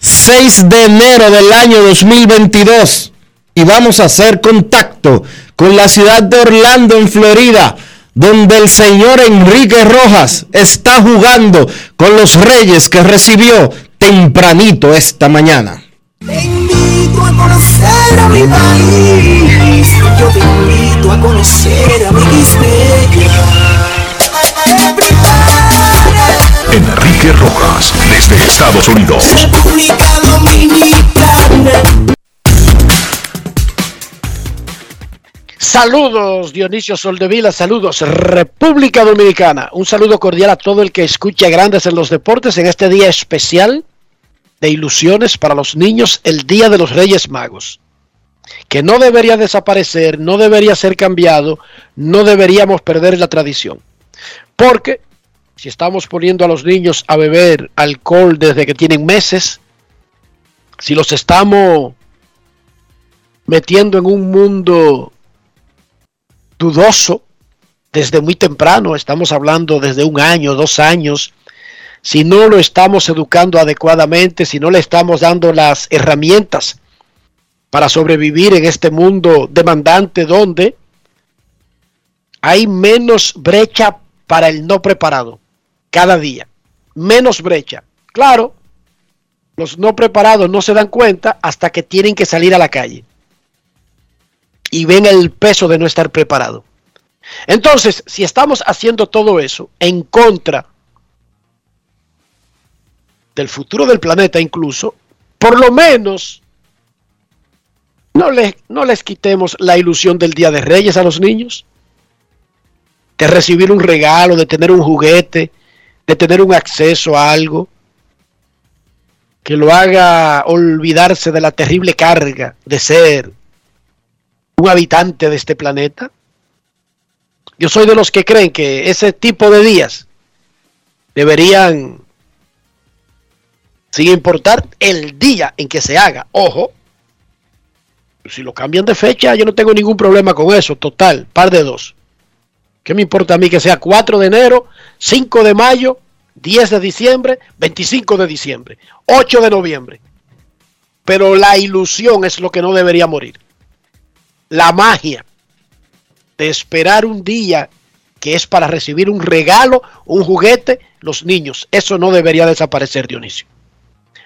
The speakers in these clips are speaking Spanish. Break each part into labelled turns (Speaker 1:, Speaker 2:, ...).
Speaker 1: 6 de enero del año 2022 y vamos a hacer contacto con la ciudad de Orlando, en Florida, donde el señor Enrique Rojas está jugando con los Reyes que recibió tempranito esta mañana.
Speaker 2: Te invito a conocer a mi país, yo te invito a conocer a mi
Speaker 3: Enrique Rojas, desde Estados Unidos.
Speaker 2: República Dominicana.
Speaker 4: Saludos Dionisio Soldevila, saludos República Dominicana. Un saludo cordial a todo el que escucha Grandes en los Deportes en este día especial de ilusiones para los niños, el Día de los Reyes Magos. Que no debería desaparecer, no debería ser cambiado, no deberíamos perder la tradición. Porque si estamos poniendo a los niños a beber alcohol desde que tienen meses, si los estamos metiendo en un mundo dudoso desde muy temprano, estamos hablando desde un año, dos años, si no lo estamos educando adecuadamente, si no le estamos dando las herramientas para sobrevivir en este mundo demandante donde hay menos brecha para el no preparado cada día. Menos brecha. Claro, los no preparados no se dan cuenta hasta que tienen que salir a la calle. Y ven el peso de no estar preparado. Entonces, si estamos haciendo todo eso en contra del futuro del planeta incluso, por lo menos no les, no les quitemos la ilusión del Día de Reyes a los niños, de recibir un regalo, de tener un juguete, de tener un acceso a algo que lo haga olvidarse de la terrible carga de ser un habitante de este planeta. Yo soy de los que creen que ese tipo de días deberían, sin importar el día en que se haga, ojo, si lo cambian de fecha, yo no tengo ningún problema con eso, total, par de dos. ¿Qué me importa a mí que sea 4 de enero, 5 de mayo, 10 de diciembre, 25 de diciembre, 8 de noviembre? Pero la ilusión es lo que no debería morir. La magia de esperar un día que es para recibir un regalo, un juguete, los niños. Eso no debería desaparecer, Dionisio.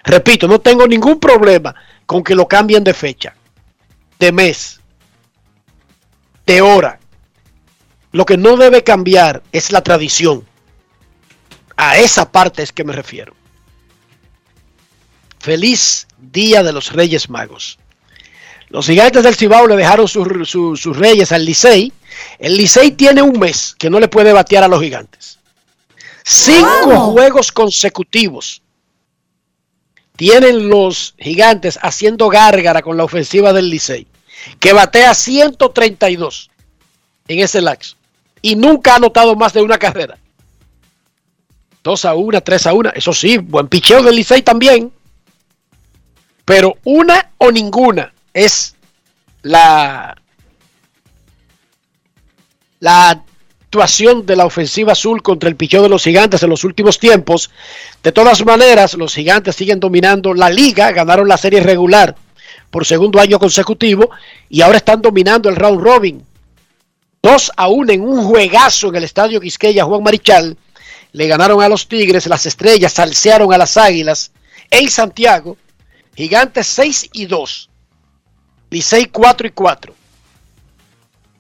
Speaker 4: Repito, no tengo ningún problema con que lo cambien de fecha, de mes, de hora, lo que no debe cambiar es la tradición. A esa parte es que me refiero. Feliz Día de los Reyes Magos. Los gigantes del Cibao le dejaron sus reyes al Licey. El Licey tiene un mes que no le puede batear a los gigantes. Cinco juegos consecutivos tienen los gigantes haciendo gárgara con la ofensiva del Licey, que batea 132 en ese lax y nunca ha anotado más de una carrera. 2 a 1, 3 a 1, eso sí, buen picheo del Licey también, pero una o ninguna es la, la actuación de la ofensiva azul contra el picheo de los gigantes en los últimos tiempos. De todas maneras, los gigantes siguen dominando la liga, ganaron la serie regular por segundo año consecutivo y ahora están dominando el round robin. 2 a 1 en un juegazo en el estadio Quisqueya Juan Marichal. Le ganaron a los Tigres, las estrellas salsearon a las águilas en Santiago. Gigantes 6 y 2. Licey 4 y 4.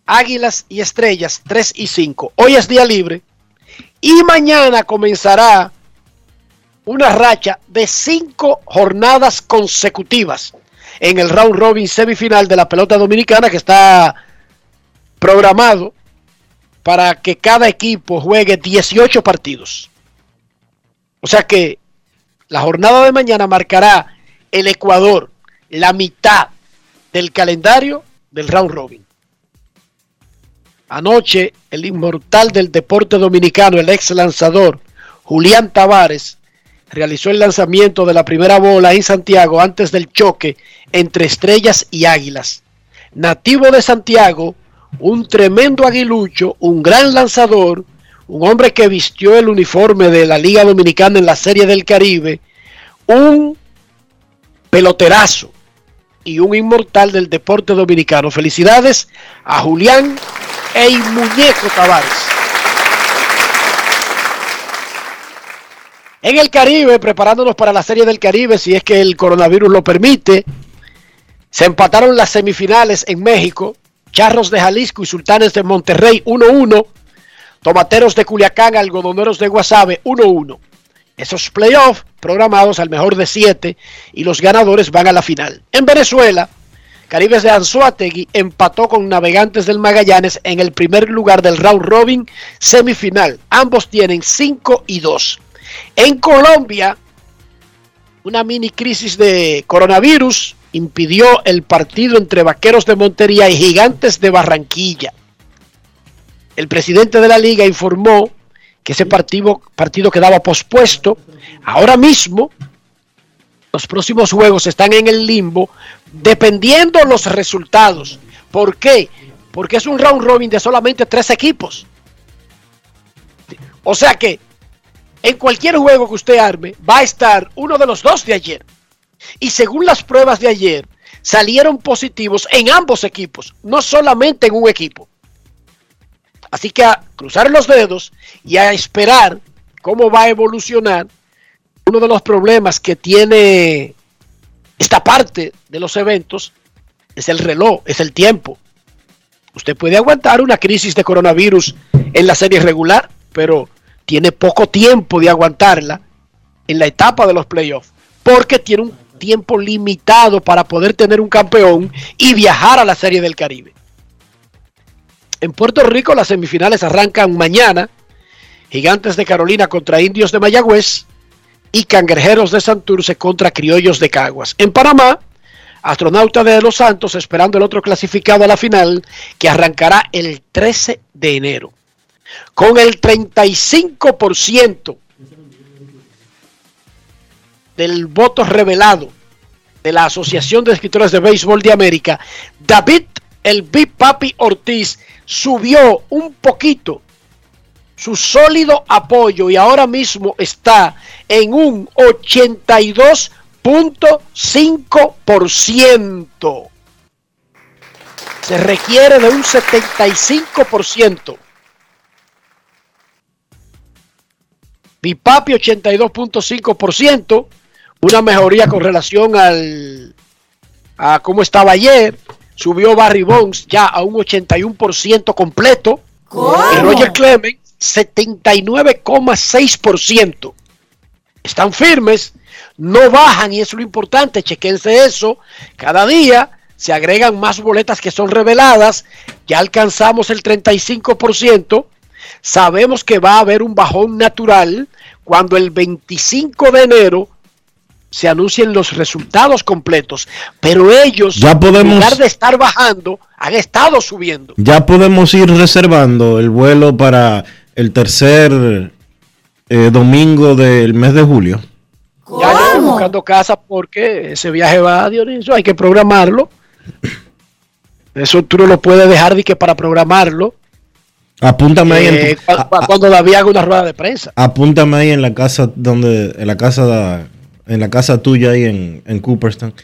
Speaker 4: Águilas y Estrellas 3 y 5. Hoy es día libre y mañana comenzará una racha de 5 jornadas consecutivas en el round robin semifinal de la pelota dominicana que está programado para que cada equipo juegue 18 partidos. O sea que la jornada de mañana marcará el Ecuador, la mitad del calendario del round robin. Anoche, el inmortal del deporte dominicano, el ex lanzador Julián Tavares, realizó el lanzamiento de la primera bola en Santiago antes del choque entre estrellas y águilas. Nativo de Santiago, un tremendo aguilucho, un gran lanzador, un hombre que vistió el uniforme de la Liga Dominicana en la Serie del Caribe, un peloterazo y un inmortal del deporte dominicano. Felicidades a Julián e Muñeco Tavares. En el Caribe, preparándonos para la Serie del Caribe, si es que el coronavirus lo permite, se empataron las semifinales en México. Charros de Jalisco y Sultanes de Monterrey 1-1. Tomateros de Culiacán, Algodoneros de Guasave 1-1. Esos playoffs programados al mejor de siete y los ganadores van a la final. En Venezuela, Caribes de Anzuategui empató con Navegantes del Magallanes en el primer lugar del round robin semifinal. Ambos tienen 5 y 2. En Colombia, una mini crisis de coronavirus impidió el partido entre Vaqueros de Montería y Gigantes de Barranquilla. El presidente de la liga informó que ese partido, partido quedaba pospuesto. Ahora mismo, los próximos juegos están en el limbo, dependiendo los resultados. ¿Por qué? Porque es un round robin de solamente tres equipos. O sea que en cualquier juego que usted arme, va a estar uno de los dos de ayer. Y según las pruebas de ayer, salieron positivos en ambos equipos, no solamente en un equipo. Así que a cruzar los dedos y a esperar cómo va a evolucionar uno de los problemas que tiene esta parte de los eventos es el reloj, es el tiempo. Usted puede aguantar una crisis de coronavirus en la serie regular, pero tiene poco tiempo de aguantarla en la etapa de los playoffs, porque tiene un tiempo limitado para poder tener un campeón y viajar a la serie del Caribe. En Puerto Rico las semifinales arrancan mañana. Gigantes de Carolina contra Indios de Mayagüez y Cangrejeros de Santurce contra Criollos de Caguas. En Panamá, Astronauta de Los Santos esperando el otro clasificado a la final que arrancará el 13 de enero. Con el 35% del voto revelado de la Asociación de Escritores de Béisbol de América, David el Big Papi Ortiz subió un poquito su sólido apoyo y ahora mismo está en un 82.5%. Se requiere de un 75%. Bipapi 82.5%, una mejoría con relación al a cómo estaba ayer. Subió Barry Bonds ya a un 81% completo. Y Roger Clemens 79,6%. Están firmes, no bajan y es lo importante, chequense eso. Cada día se agregan más boletas que son reveladas. Ya alcanzamos el 35%. Sabemos que va a haber un bajón natural cuando el 25 de enero se anuncien los resultados completos, pero ellos,
Speaker 1: Ya podemos-
Speaker 4: en lugar de estar bajando, han estado subiendo.
Speaker 1: Ya podemos ir reservando el vuelo para el tercer eh, domingo del mes de julio.
Speaker 4: Ya estoy buscando casa porque ese viaje va, Dionisio, hay que programarlo. Eso tú no lo puedes dejar de que para programarlo,
Speaker 1: Apúntame ahí en
Speaker 4: eh,
Speaker 1: tu-
Speaker 4: cu-
Speaker 1: a-
Speaker 4: cu-
Speaker 1: a-
Speaker 4: cuando David haga una rueda de prensa.
Speaker 1: apúntame ahí en la casa donde en la casa da- en la casa tuya ahí en, en Cooperstown.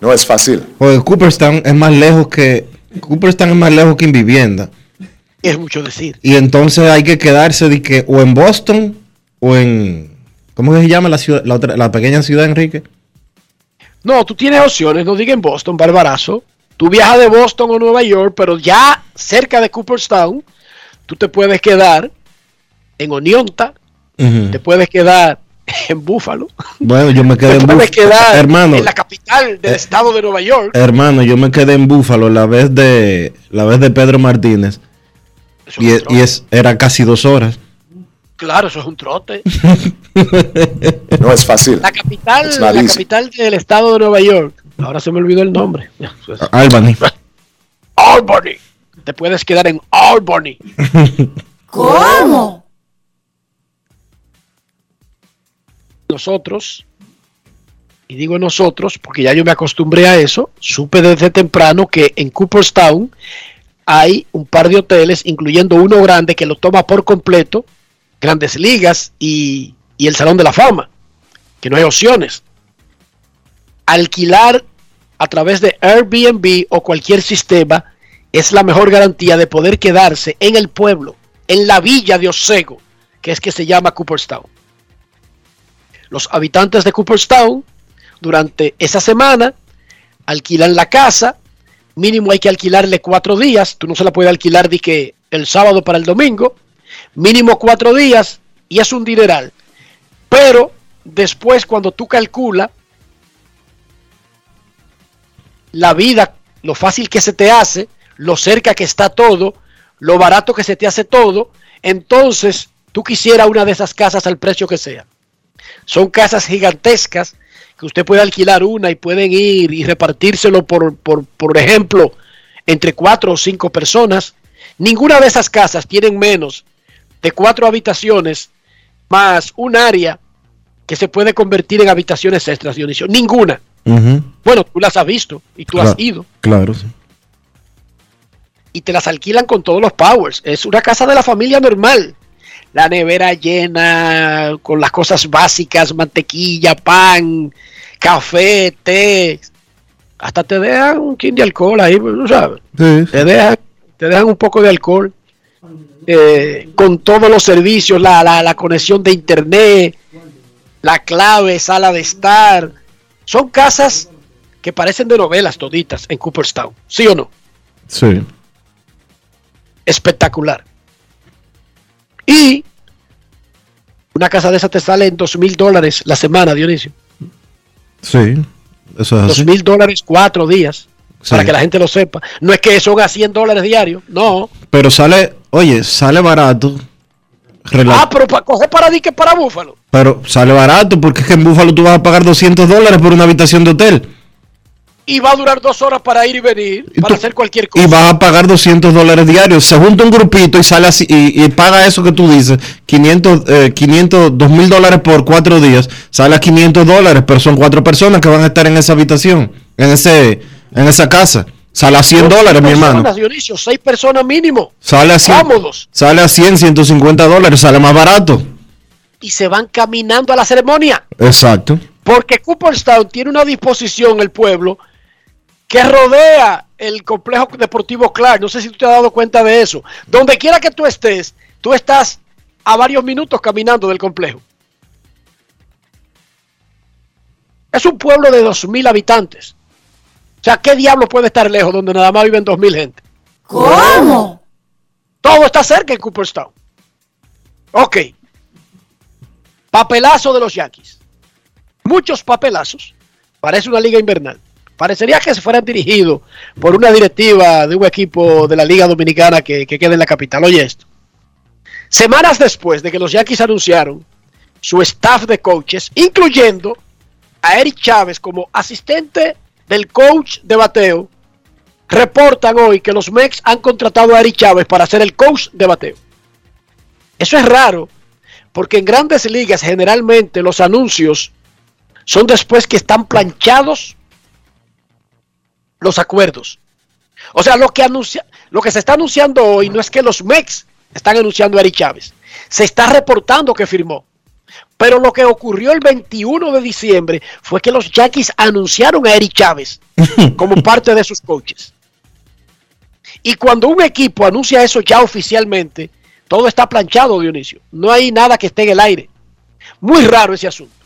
Speaker 5: No es fácil.
Speaker 1: Porque Cooperstown es más lejos que Cooperstown es más lejos que en vivienda.
Speaker 4: Es mucho decir.
Speaker 1: Y entonces hay que quedarse de que o en Boston o en ¿cómo que se llama la ciudad la otra la pequeña ciudad Enrique?
Speaker 4: No, tú tienes opciones, no diga en Boston, barbarazo. Tú viajas de Boston o Nueva York, pero ya cerca de Cooperstown, tú te puedes quedar en Onionta, te puedes quedar en Buffalo,
Speaker 1: Bueno, yo me quedé en Búfalo.
Speaker 4: quedar
Speaker 1: Hermano,
Speaker 4: en la capital del
Speaker 1: eh,
Speaker 4: estado de Nueva York.
Speaker 1: hermano, yo me quedé en Búfalo la vez de la vez de Pedro Martínez
Speaker 4: Eso
Speaker 1: y,
Speaker 4: es
Speaker 1: y es era casi dos horas.
Speaker 4: Claro, eso es un trote.
Speaker 5: No es fácil.
Speaker 4: La capital, la capital del estado de Nueva York. Ahora se me olvidó el nombre.
Speaker 1: Albany.
Speaker 4: Albany. Te puedes quedar en Albany.
Speaker 2: ¿Cómo?
Speaker 4: Nosotros, y digo nosotros porque ya yo me acostumbré a eso, supe desde temprano que en Cooperstown hay un par de hoteles, incluyendo uno grande que lo toma por completo, grandes ligas y, y el Salón de la Fama, que no hay opciones. Alquilar a través de Airbnb o cualquier sistema es la mejor garantía de poder quedarse en el pueblo, en la villa de Osego, que es que se llama Cooperstown los habitantes de Cooperstown durante esa semana alquilan la casa, mínimo hay que alquilarle cuatro días, tú no se la puedes alquilar de que el sábado para el domingo, mínimo cuatro días y es un dineral. Pero después cuando tú calculas la vida, lo fácil que se te hace, lo cerca que está todo, lo barato que se te hace todo, entonces tú quisieras una de esas casas al precio que sea. Son casas gigantescas que usted puede alquilar una y pueden ir y repartírselo por, por, por ejemplo, entre cuatro o cinco personas. Ninguna de esas casas tienen menos de cuatro habitaciones más un área que se puede convertir en habitaciones extras, Dionisio. Ninguna. Bueno, tú las has visto y tú has ido
Speaker 1: Claro, sí.
Speaker 4: y te las alquilan con todos los powers. Es una casa de la familia normal. La nevera llena con las cosas básicas, mantequilla, pan, café, té. Hasta te dejan un kin de alcohol ahí, pues, ¿no sabes?
Speaker 1: Sí.
Speaker 4: Te dejan, te dejan un poco de alcohol. eh, con todos los servicios, la, la, la conexión de internet, la clave, sala de estar. Son casas que parecen de novelas toditas en Cooperstown, ¿sí o no?
Speaker 1: Sí.
Speaker 4: espectacular. Y una casa de esa te sale en dos mil dólares la semana, Dionisio.
Speaker 1: Sí. Eso es
Speaker 4: Dos mil dólares cuatro días.
Speaker 1: Sí.
Speaker 4: Para que la gente lo sepa. No es que son a 100 dólares diarios. No.
Speaker 1: Pero sale, oye, sale barato.
Speaker 4: Ah, pero para coger para dique para Búfalo.
Speaker 1: Pero sale barato porque es que en Búfalo tú vas a pagar 200 dólares por una habitación de hotel.
Speaker 4: Y va a durar dos horas para ir y venir. Para
Speaker 1: tú-
Speaker 4: hacer cualquier cosa.
Speaker 1: Y vas a pagar 200 dólares diarios. Se junta un grupito y sale así y, y paga eso que tú dices, 500, eh, 500, 2 mil dólares por cuatro días. Sale a 500 dólares, pero son cuatro personas que van a estar en esa habitación, en ese, en esa casa. Sale a 100
Speaker 4: Dos
Speaker 1: dólares, mi hermano.
Speaker 4: Dionisio, seis personas mínimo.
Speaker 1: Sale a 100,
Speaker 4: Cómodos.
Speaker 1: sale a 100, 150 dólares, sale más barato.
Speaker 4: Y se van caminando a la ceremonia.
Speaker 1: Exacto.
Speaker 4: Porque Cooperstown tiene una disposición, el pueblo, que rodea el complejo deportivo Clark. No sé si tú te has dado cuenta de eso. Donde quiera que tú estés, tú estás a varios minutos caminando del complejo. Es un pueblo de 2.000 habitantes. O sea, ¿qué diablo puede estar lejos donde nada más viven 2.000 gente?
Speaker 2: ¿Cómo?
Speaker 4: Todo está cerca en Cooperstown. Ok. Papelazo de los Yankees. Muchos papelazos. Parece una liga invernal. Parecería que se fueran dirigidos por una directiva de un equipo de la Liga Dominicana que, que queda en la capital. Oye esto. Semanas después de que los Yankees anunciaron su staff de coaches, incluyendo a Eric Chávez como asistente del coach de bateo, reportan hoy que los Mex han contratado a Eric Chávez para ser el coach de bateo. Eso es raro, porque en grandes ligas generalmente los anuncios son después que están planchados los acuerdos. O sea, lo que, anuncia, lo que se está anunciando hoy no es que los Mex están anunciando a Eric Chávez. Se está reportando que firmó. Pero lo que ocurrió el 21 de diciembre fue que los Yankees anunciaron a Eric Chávez como parte de sus coaches. Y cuando un equipo anuncia eso ya oficialmente, todo está planchado, Dionisio. No hay nada que esté en el aire. Muy raro ese asunto.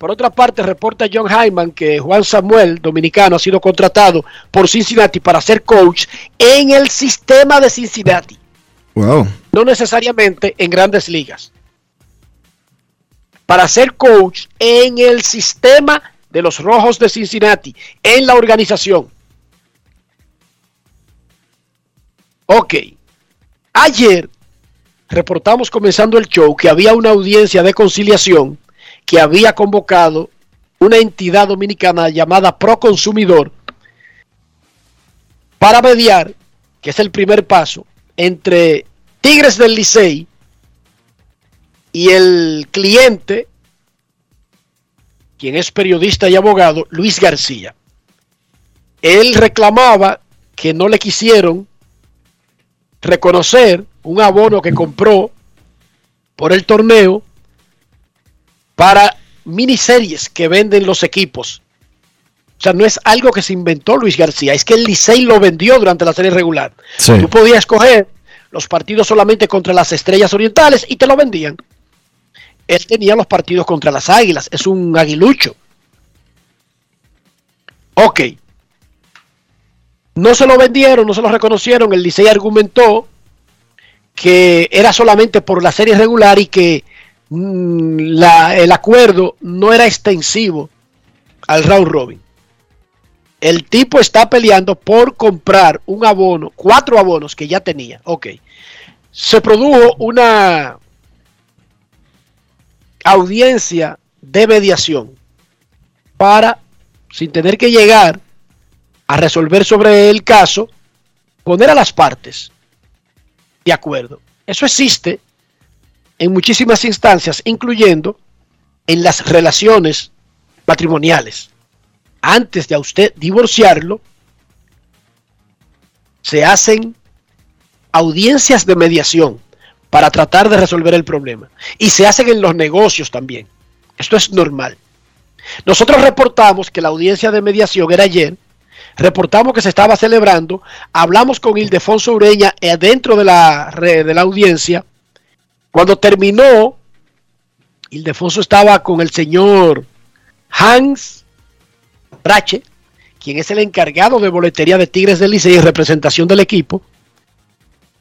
Speaker 4: Por otra parte, reporta John Hyman que Juan Samuel, dominicano, ha sido contratado por Cincinnati para ser coach en el sistema de Cincinnati.
Speaker 1: Wow.
Speaker 4: No necesariamente en grandes ligas. Para ser coach en el sistema de los Rojos de Cincinnati, en la organización. Ok. Ayer reportamos comenzando el show que había una audiencia de conciliación que había convocado una entidad dominicana llamada Proconsumidor para mediar, que es el primer paso, entre Tigres del Licey y el cliente, quien es periodista y abogado, Luis García. Él reclamaba que no le quisieron reconocer un abono que compró por el torneo para miniseries que venden los equipos. O sea, no es algo que se inventó Luis García, es que el Licey lo vendió durante la serie regular.
Speaker 1: Sí.
Speaker 4: Tú podías escoger los partidos solamente contra las estrellas orientales y te lo vendían. Él tenía los partidos contra las águilas, es un aguilucho. Ok. No se lo vendieron, no se lo reconocieron. El Licey argumentó que era solamente por la serie regular y que la- el acuerdo no era extensivo al round robin. El tipo está peleando por comprar un abono, cuatro abonos que ya tenía. Ok. Se produjo una audiencia de mediación para, sin tener que llegar a resolver sobre el caso, poner a las partes de acuerdo. Eso existe en muchísimas instancias, incluyendo en las relaciones matrimoniales. Antes de a usted divorciarlo, se hacen audiencias de mediación para tratar de resolver el problema. Y se hacen en los negocios también. Esto es normal. Nosotros reportamos que la audiencia de mediación era ayer. Reportamos que se estaba celebrando. Hablamos con Ildefonso Ureña eh, dentro de la, de la audiencia. Cuando terminó, Ildefonso estaba con el señor Hans Brache, quien es el encargado de boletería de Tigres del Licey y representación del equipo.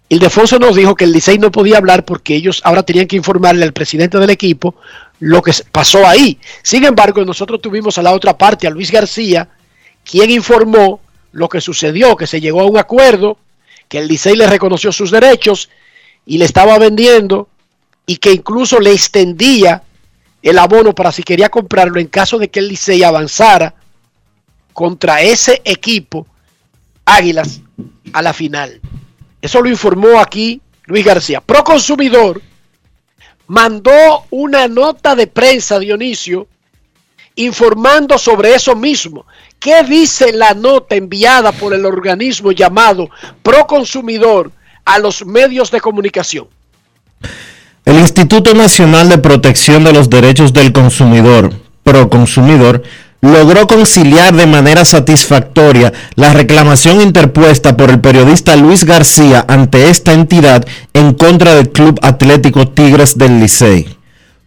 Speaker 4: Ildefonso nos dijo que el Licey no podía hablar porque ellos ahora tenían que informarle al presidente del equipo lo que pasó ahí. Sin embargo, nosotros tuvimos a la otra parte, a Luis García, quien informó lo que sucedió, que se llegó a un acuerdo, que el Licey le reconoció sus derechos y le estaba vendiendo y que incluso le extendía el abono para si quería comprarlo en caso de que el Licey avanzara contra ese equipo Águilas a la final. Eso lo informó aquí Luis García. Proconsumidor mandó una nota de prensa, Dionisio, informando sobre eso mismo. ¿Qué dice la nota enviada por el organismo llamado Proconsumidor a los medios de comunicación?
Speaker 1: El Instituto Nacional de Protección de los Derechos del Consumidor, Proconsumidor, logró conciliar de manera satisfactoria la reclamación interpuesta por el periodista Luis García ante esta entidad en contra del Club Atlético Tigres del Licey.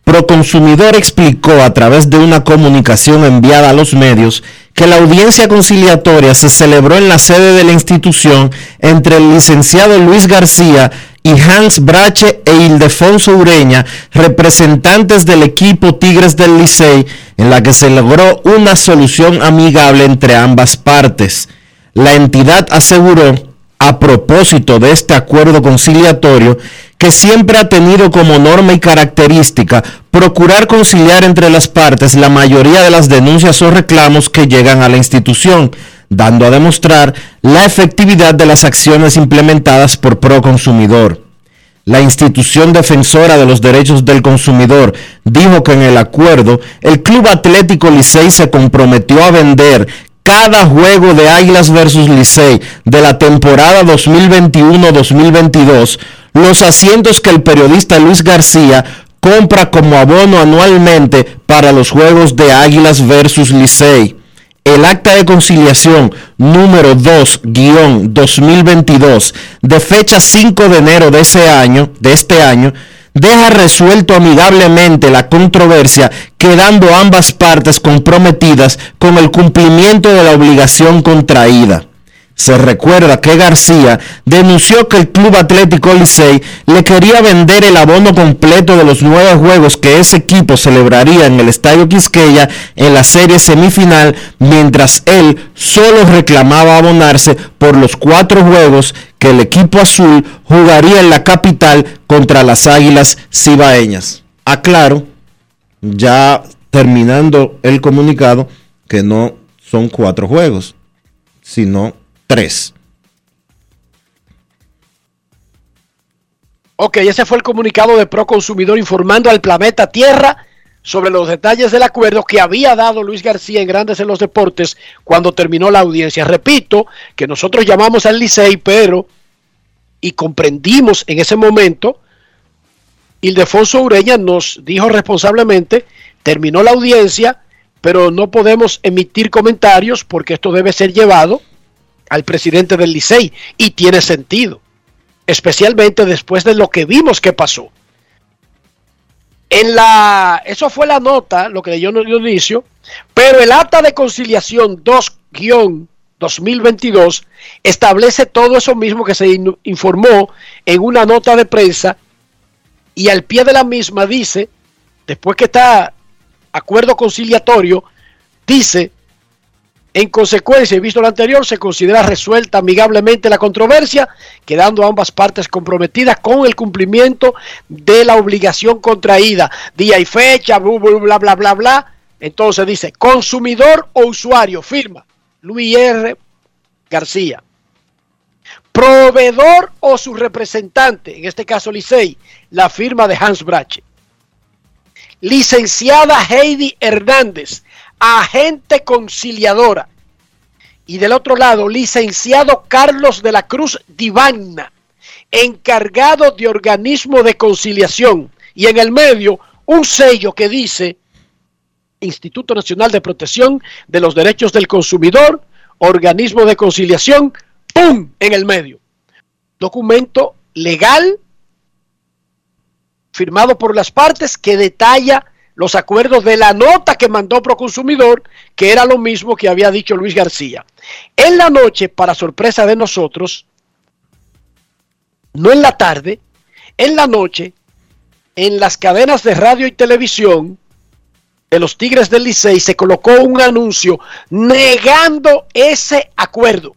Speaker 1: Proconsumidor explicó a través de una comunicación enviada a los medios que la audiencia conciliatoria se celebró en la sede de la institución entre el licenciado Luis García y Hans Brache e Ildefonso Ureña, representantes del equipo Tigres del Licey, en la que se logró una solución amigable entre ambas partes. La entidad aseguró a propósito de este acuerdo conciliatorio que siempre ha tenido como norma y característica procurar conciliar entre las partes la mayoría de las denuncias o reclamos que llegan a la institución, dando a demostrar la efectividad de las acciones implementadas por Proconsumidor. La institución defensora de los derechos del consumidor dijo que en el acuerdo el Club Atlético Licey se comprometió a vender cada juego de Águilas versus Licey de la temporada 2021-2022 los asientos que el periodista Luis García compra como abono anualmente para los juegos de Águilas versus Licey. El acta de conciliación número 2-2022 de fecha 5 de enero de ese año, de este año, deja resuelto amigablemente la controversia, quedando ambas partes comprometidas con el cumplimiento de la obligación contraída. Se recuerda que García denunció que el Club Atlético Licey le quería vender el abono completo de los nueve juegos que ese equipo celebraría en el Estadio Quisqueya en la serie semifinal, mientras él solo reclamaba abonarse por los cuatro juegos que el equipo azul jugaría en la capital contra las Águilas Cibaeñas. Aclaro, ya terminando el comunicado, que no son cuatro juegos, sino
Speaker 4: Ok, ese fue el comunicado de Proconsumidor informando al planeta Tierra sobre los detalles del acuerdo que había dado Luis García en Grandes en los Deportes cuando terminó la audiencia. Repito que nosotros llamamos al Licey, pero y comprendimos en ese momento, Ildefonso Ureña nos dijo responsablemente, terminó la audiencia, pero no podemos emitir comentarios porque esto debe ser llevado al presidente del Licey y tiene sentido, especialmente después de lo que vimos que pasó. En la, eso fue la nota, lo que en el inicio, pero el acta de conciliación 2-2022 establece todo eso mismo que se informó en una nota de prensa y al pie de la misma dice, después que está acuerdo conciliatorio, dice en consecuencia, y visto lo anterior, se considera resuelta amigablemente la controversia, quedando ambas partes comprometidas con el cumplimiento de la obligación contraída. Día y fecha, bla, bla, bla, bla. Entonces dice, consumidor o usuario, firma Luis R. García. Proveedor o su representante, en este caso Licey, la firma de Hans Brache. Licenciada Heidi Hernández, agente conciliadora. Y del otro lado, licenciado Carlos de la Cruz Divana, encargado de organismo de conciliación. Y en el medio, un sello que dice Instituto Nacional de Protección de los Derechos del Consumidor, organismo de conciliación, ¡pum! en el medio. Documento legal firmado por las partes que detalla los acuerdos de la nota que mandó Proconsumidor, que era lo mismo que había dicho Luis García. En la noche, para sorpresa de nosotros, no en la tarde, en la noche, en las cadenas de radio y televisión de los Tigres del Licey se colocó un anuncio negando ese acuerdo.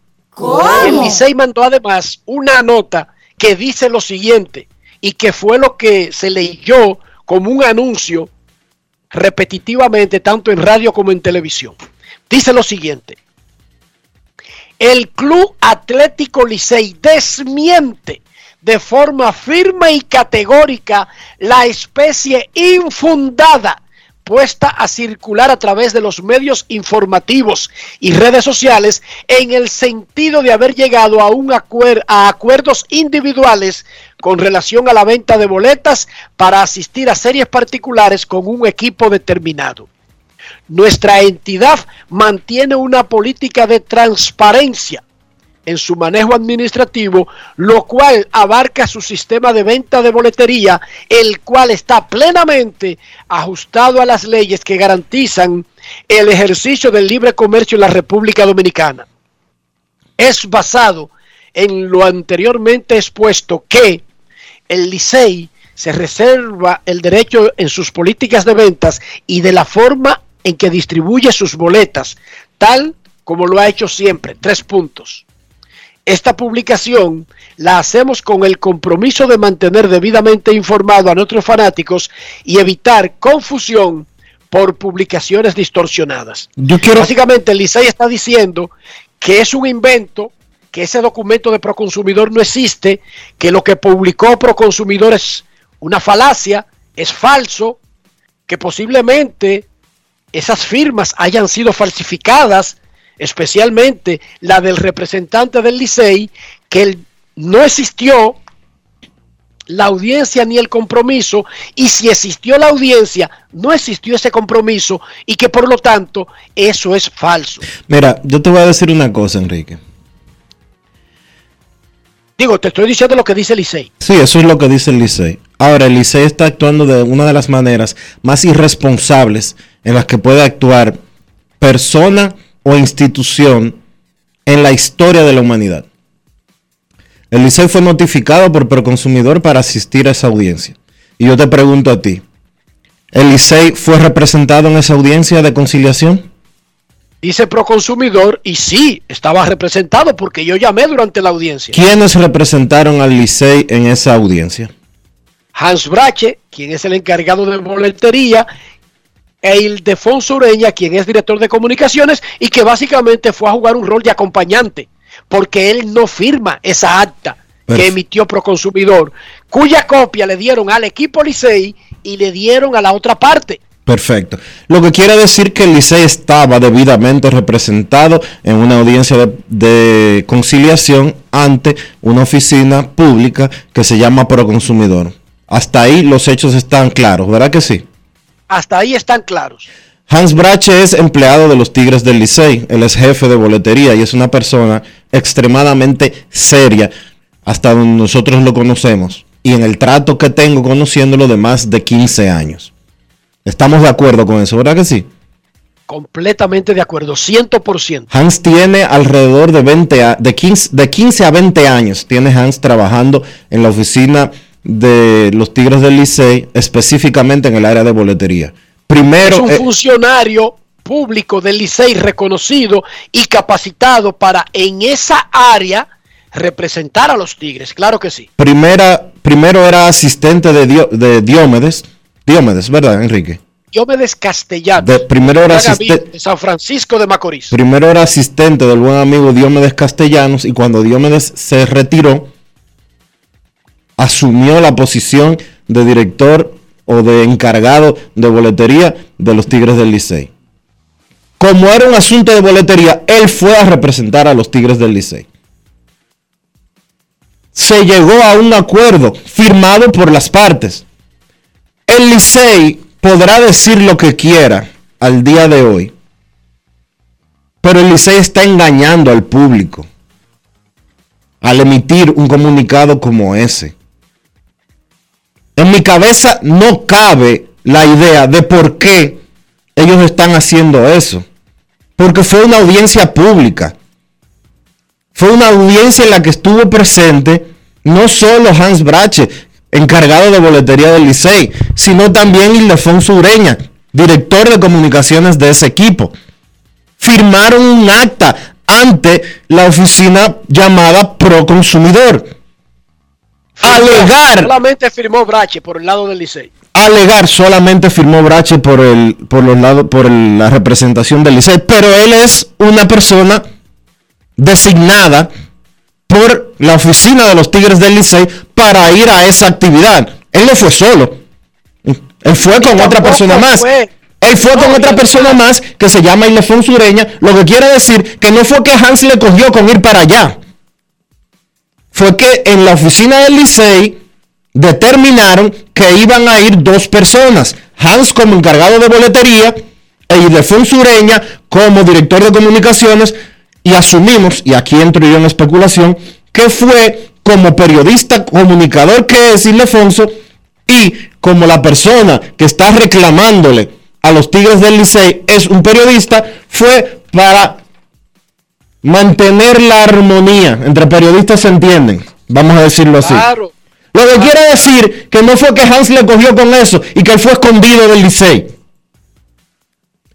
Speaker 4: El Licey mandó además una nota que dice lo siguiente y que fue lo que se leyó como un anuncio repetitivamente tanto en radio como en televisión. Dice lo siguiente. El Club Atlético Licey desmiente de forma firme y categórica la especie infundada puesta a circular a través de los medios informativos y redes sociales en el sentido de haber llegado a, un a acuerdos individuales con relación a la venta de boletas para asistir a series particulares con un equipo determinado. Nuestra entidad mantiene una política de transparencia en su manejo administrativo, lo cual abarca su sistema de venta de boletería, el cual está plenamente ajustado a las leyes que garantizan el ejercicio del libre comercio en la República Dominicana. Es basado en lo anteriormente expuesto que el Licey se reserva el derecho en sus políticas de ventas y de la forma en que distribuye sus boletas, tal como lo ha hecho siempre. Tres puntos esta publicación la hacemos con el compromiso de mantener debidamente informado a nuestros fanáticos y evitar confusión por publicaciones distorsionadas.
Speaker 1: Yo quiero,
Speaker 4: Básicamente, el Licey está diciendo que es un invento, que ese documento de Proconsumidor no existe, que lo que publicó Proconsumidor es una falacia, es falso, que posiblemente esas firmas hayan sido falsificadas, especialmente la del representante del Licey, que no existió la audiencia ni el compromiso, y si existió la audiencia, no existió ese compromiso, y que por lo tanto eso es falso.
Speaker 1: mira, yo te voy a decir una cosa, Enrique.
Speaker 4: Digo, te estoy diciendo lo que dice Licey.
Speaker 1: Sí, eso es lo que dice el Licey. Ahora, el Licey está actuando de una de las maneras más irresponsables en las que puede actuar persona o institución en la historia de la humanidad. El Licey fue notificado por Proconsumidor para asistir a esa audiencia. Y yo te pregunto a ti, ¿el Licey fue representado en esa audiencia de conciliación?
Speaker 4: Dice Proconsumidor, y sí, estaba representado porque yo llamé durante la audiencia.
Speaker 1: ¿Quiénes representaron al Licey en esa audiencia?
Speaker 4: Hans Brache, quien es el encargado de boletería, e Ildefonso Ureña, quien es director de comunicaciones y que básicamente fue a jugar un rol de acompañante, porque él no firma esa acta que emitió Proconsumidor, cuya copia le dieron al equipo Licey y le dieron a la otra parte.
Speaker 1: Perfecto. Lo que quiere decir que el Licey estaba debidamente representado en una audiencia de, de conciliación ante una oficina pública que se llama Proconsumidor. Hasta ahí los hechos están claros, ¿verdad que sí?
Speaker 4: Hasta ahí están claros.
Speaker 1: Hans Brache es empleado de los Tigres del Licey, él es jefe de boletería y es una persona extremadamente seria, hasta donde nosotros lo conocemos, y en el trato que tengo conociéndolo de más de 15 años. Estamos de acuerdo con eso, ¿verdad que sí?
Speaker 4: Completamente de acuerdo, 100%.
Speaker 1: Hans tiene alrededor de 20 a- de 15, de 15 a 20 años tiene Hans trabajando en la oficina de los Tigres del Licey, específicamente en el área de boletería. Primero,
Speaker 4: es un
Speaker 1: eh,
Speaker 4: funcionario público del Licey reconocido y capacitado para en esa área representar a los Tigres, claro que sí.
Speaker 1: primera, primero era asistente de, Dio- de Diomedes, Diomedes, ¿verdad, Enrique?
Speaker 4: Diomedes Castellanos,
Speaker 1: De- primero era
Speaker 4: gran amigo
Speaker 1: asiste-
Speaker 4: de San Francisco de Macorís.
Speaker 1: Primero era asistente del buen amigo Diomedes Castellanos y cuando Diomedes se retiró, asumió la posición de director o de encargado de boletería de los Tigres del Licey. Como era un asunto de boletería, él fue a representar a los Tigres del Licey. Se llegó a un acuerdo firmado por las partes. El Licey podrá decir lo que quiera al día de hoy, pero el Licey está engañando al público al emitir un comunicado como ese. En mi cabeza no cabe la idea de por qué ellos están haciendo eso. Porque fue una audiencia pública. Fue una audiencia en la que estuvo presente no solo Hans Brache, encargado de boletería del Licey, sino también Ildefonso Ureña, director de comunicaciones de ese equipo. Firmaron un acta ante la oficina llamada Proconsumidor. Alegar
Speaker 4: Solamente firmó Brache por el lado del Licey.
Speaker 1: alegar solamente firmó Brache por el por los lados por el- la representación del Licey, pero él es una persona designada por la oficina de los Tigres del Licey para ir a esa actividad. Él no fue solo. Él fue con otra persona más.
Speaker 4: fue-
Speaker 1: Él fue con otra persona más que se llama Ildefonso Ureña, lo que quiere decir que no fue que Hans le cogió con ir para allá. Fue que en la oficina del Licey determinaron que iban a ir dos personas. Hans como encargado de boletería e Ildefonso Ureña como director de comunicaciones y asumimos, y aquí entro yo en especulación, que fue como periodista comunicador que es Ildefonso y como la persona que está reclamándole a los Tigres del Licey es un periodista, fue para mantener la armonía entre periodistas se entienden, vamos a decirlo así.
Speaker 4: Claro.
Speaker 1: Lo que quiere decir que no fue que Hans le cogió con eso y que él fue escondido del Licey.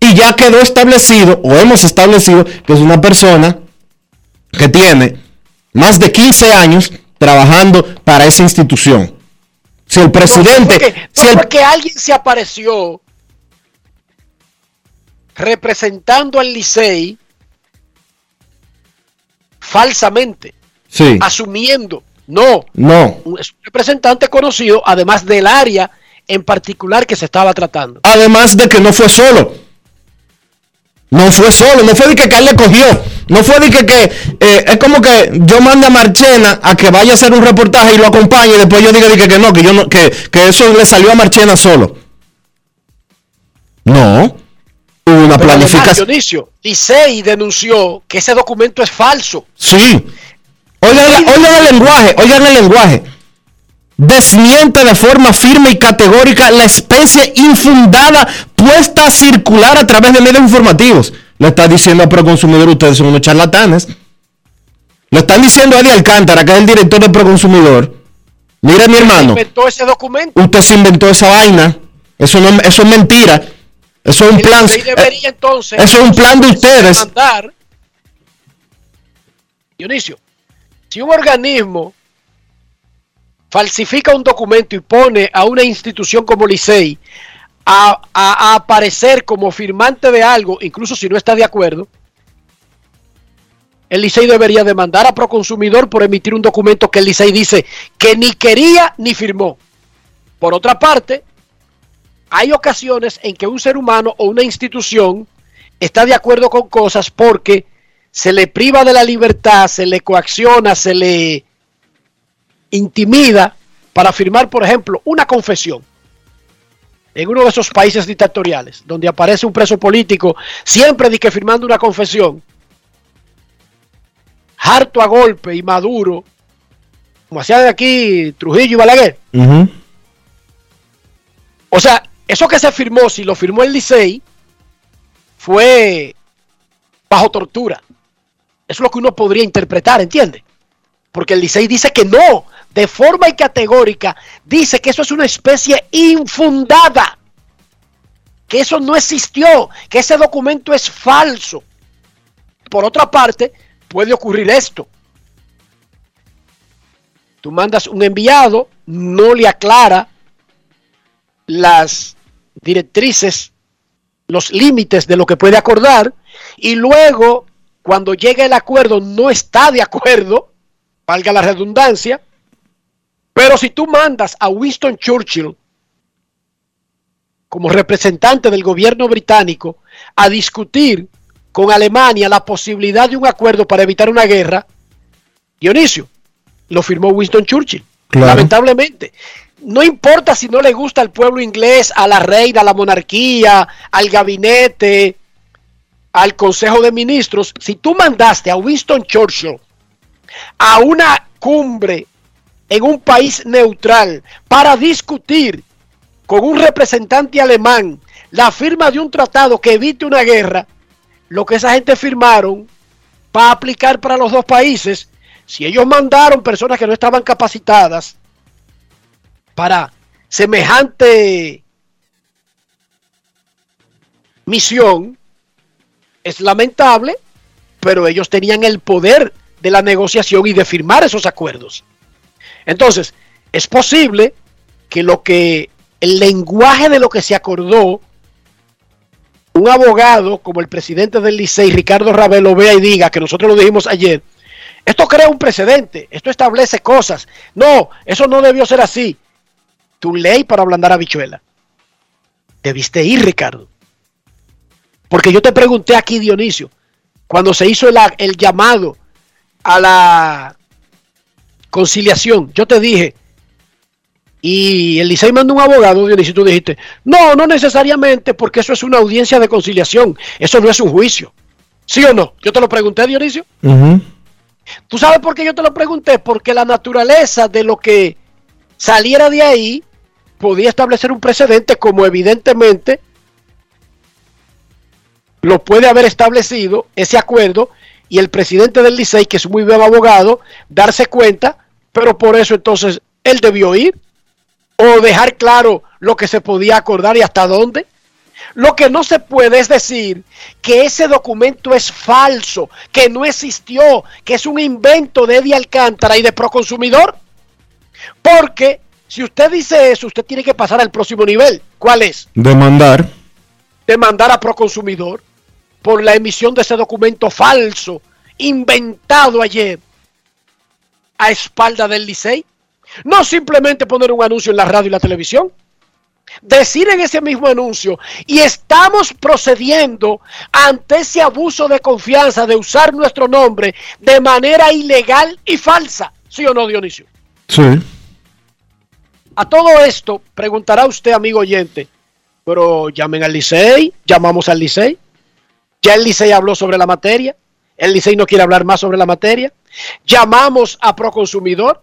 Speaker 1: Y ya quedó establecido, o hemos establecido, que es una persona que tiene Más de 15 años trabajando para esa institución. Si el presidente...
Speaker 4: No fue que,
Speaker 1: si el-
Speaker 4: alguien se apareció representando al Licey falsamente,
Speaker 1: sí,
Speaker 4: asumiendo. No,
Speaker 1: no.
Speaker 4: es un representante conocido, además del área en particular que se estaba tratando.
Speaker 1: Además de que no fue solo. No fue solo, no fue de que, le cogió. No fue de que, que eh, es como que yo mande a Marchena a que vaya a hacer un reportaje y lo acompañe y después yo diga de que, que no, que yo no, que, que eso le salió a Marchena solo. No. Hubo una
Speaker 4: Pero
Speaker 1: planificación.
Speaker 4: Dionisio, Licey denunció que ese documento es falso.
Speaker 1: Sí. Oigan, la- oigan el lenguaje, oigan el lenguaje. Desmiente de forma firme y categórica la especie infundada puesta a circular a través de medios informativos. Le está diciendo a Proconsumidor, ustedes son unos charlatanes. Le están diciendo a Eddie Alcántara, que es el director de Proconsumidor. Mire mi hermano,
Speaker 4: Inventó ese documento.
Speaker 1: usted se inventó esa vaina. Eso, no, eso es mentira. Eso es un plan.
Speaker 4: Licey debería entonces
Speaker 1: eso es un plan de ustedes.
Speaker 4: mandar Dionisio, si un organismo falsifica un documento y pone a una institución como Licey a, aparecer como firmante de algo, incluso si no está de acuerdo, el Licey debería demandar a Proconsumidor por emitir un documento que el Licey dice que ni quería ni firmó. Por otra parte, hay ocasiones en que un ser humano o una institución está de acuerdo con cosas porque se le priva de la libertad, se le coacciona, se le intimida para firmar, por ejemplo, una confesión en uno de esos países dictatoriales, donde aparece un preso político, siempre di que firmando una confesión, harto a golpe y maduro, como hacían aquí Trujillo y Balaguer. O sea, eso que se firmó, si lo firmó el Licey, fue bajo tortura. Eso es lo que uno podría interpretar, ¿entiende? Porque el Licey dice que no, de forma y categórica, dice que eso es una especie infundada, que eso no existió, que ese documento es falso. Por otra parte, puede ocurrir esto. Tú mandas un enviado, no le aclara las directrices, los límites de lo que puede acordar, y luego, cuando llega el acuerdo, no está de acuerdo, valga la redundancia, pero si tú mandas a Winston Churchill como representante del gobierno británico a discutir con Alemania la posibilidad de un acuerdo para evitar una guerra, Dionisio, lo firmó Winston Churchill,
Speaker 1: Claro.
Speaker 4: lamentablemente. No importa si no le gusta al pueblo inglés, a la reina, a la monarquía, al gabinete, al Consejo de Ministros, si tú mandaste a Winston Churchill a una cumbre en un país neutral para discutir con un representante alemán la firma de un tratado que evite una guerra, lo que esa gente firmaron va a aplicar para los dos países. Si ellos mandaron personas que no estaban capacitadas para semejante misión, es lamentable, pero ellos tenían el poder de la negociación y de firmar esos acuerdos. Entonces, es posible que lo que el lenguaje de lo que se acordó un abogado como el presidente del Licey, Ricardo Ravelo, vea y diga que nosotros lo dijimos ayer, esto crea un precedente, esto establece cosas. No, eso no debió ser así. Tu ley para ablandar a bichuela. Debiste ir, Ricardo. Porque yo te pregunté aquí, Dionisio, cuando se hizo el, el llamado a la conciliación, yo te dije, y el Licey mandó un abogado, Dionisio, y tú dijiste, no, no necesariamente, porque eso es una audiencia de conciliación, eso no es un juicio. ¿Sí o no? Yo te lo pregunté, Dionisio. ¿Tú sabes por qué yo te lo pregunté? Porque la naturaleza de lo que saliera de ahí podía establecer un precedente como evidentemente lo puede haber establecido ese acuerdo y el presidente del Licey, que es muy buen abogado, darse cuenta, pero por eso entonces él debió ir o dejar claro lo que se podía acordar y hasta dónde. Lo que no se puede es decir que ese documento es falso, que no existió, que es un invento de Eddie Alcántara y de Proconsumidor. Porque si usted dice eso, usted tiene que pasar al próximo nivel. ¿Cuál es?
Speaker 1: Demandar.
Speaker 4: Demandar a Proconsumidor por la emisión de ese documento falso, inventado ayer a espalda del Licey. No simplemente poner un anuncio en la radio y la televisión decir en ese mismo anuncio y estamos procediendo ante ese abuso de confianza de usar nuestro nombre de manera ilegal y falsa. ¿Sí o no, Dionisio?
Speaker 1: Sí.
Speaker 4: A todo esto, preguntará usted, amigo oyente, pero llamen al Licey, llamamos al Licey. Ya el Licey habló sobre la materia, el Licey no quiere hablar más sobre la materia. Llamamos a Proconsumidor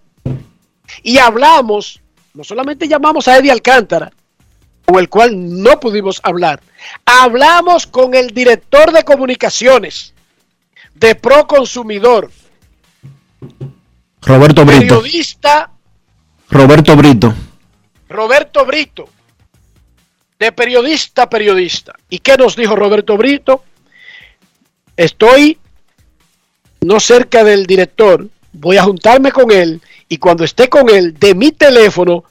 Speaker 4: y hablamos, no solamente llamamos a Eddie Alcántara, con el cual no pudimos hablar. Hablamos con el director de comunicaciones de Proconsumidor,
Speaker 1: Roberto Brito.
Speaker 4: periodista
Speaker 1: Roberto Brito.
Speaker 4: Roberto Brito, de periodista a periodista. ¿Y qué nos dijo Roberto Brito? Estoy no cerca del director, voy a juntarme con él y cuando esté con él, de mi teléfono,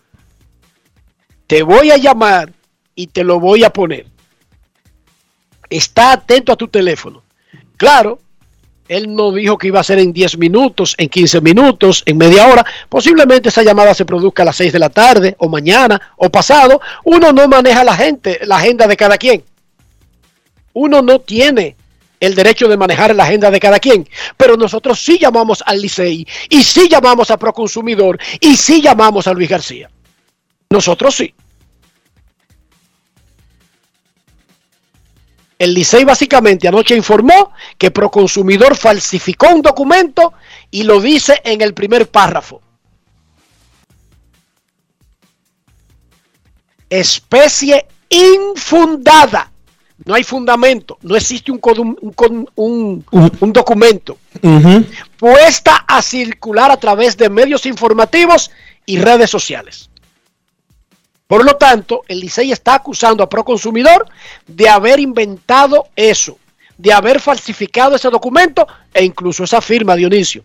Speaker 4: te voy a llamar y te lo voy a poner. Está atento a tu teléfono. Claro, él no dijo que iba a ser en 10 minutos, en 15 minutos, en media hora. Posiblemente esa llamada se produzca a las 6 de la tarde, o mañana, o pasado. Uno no maneja la gente, la agenda de cada quien. Uno no tiene el derecho de manejar la agenda de cada quien. Pero nosotros sí llamamos al Licey, y sí llamamos a Proconsumidor, y sí llamamos a Luis García. Nosotros sí. El Licey básicamente anoche informó que Proconsumidor falsificó un documento y lo dice en el primer párrafo. Especie infundada. No hay fundamento, no existe un, un un- un documento puesta a circular a través de medios informativos y redes sociales. Por lo tanto, el Licey está acusando a Proconsumidor de haber inventado eso, de haber falsificado ese documento e incluso esa firma, Dionisio.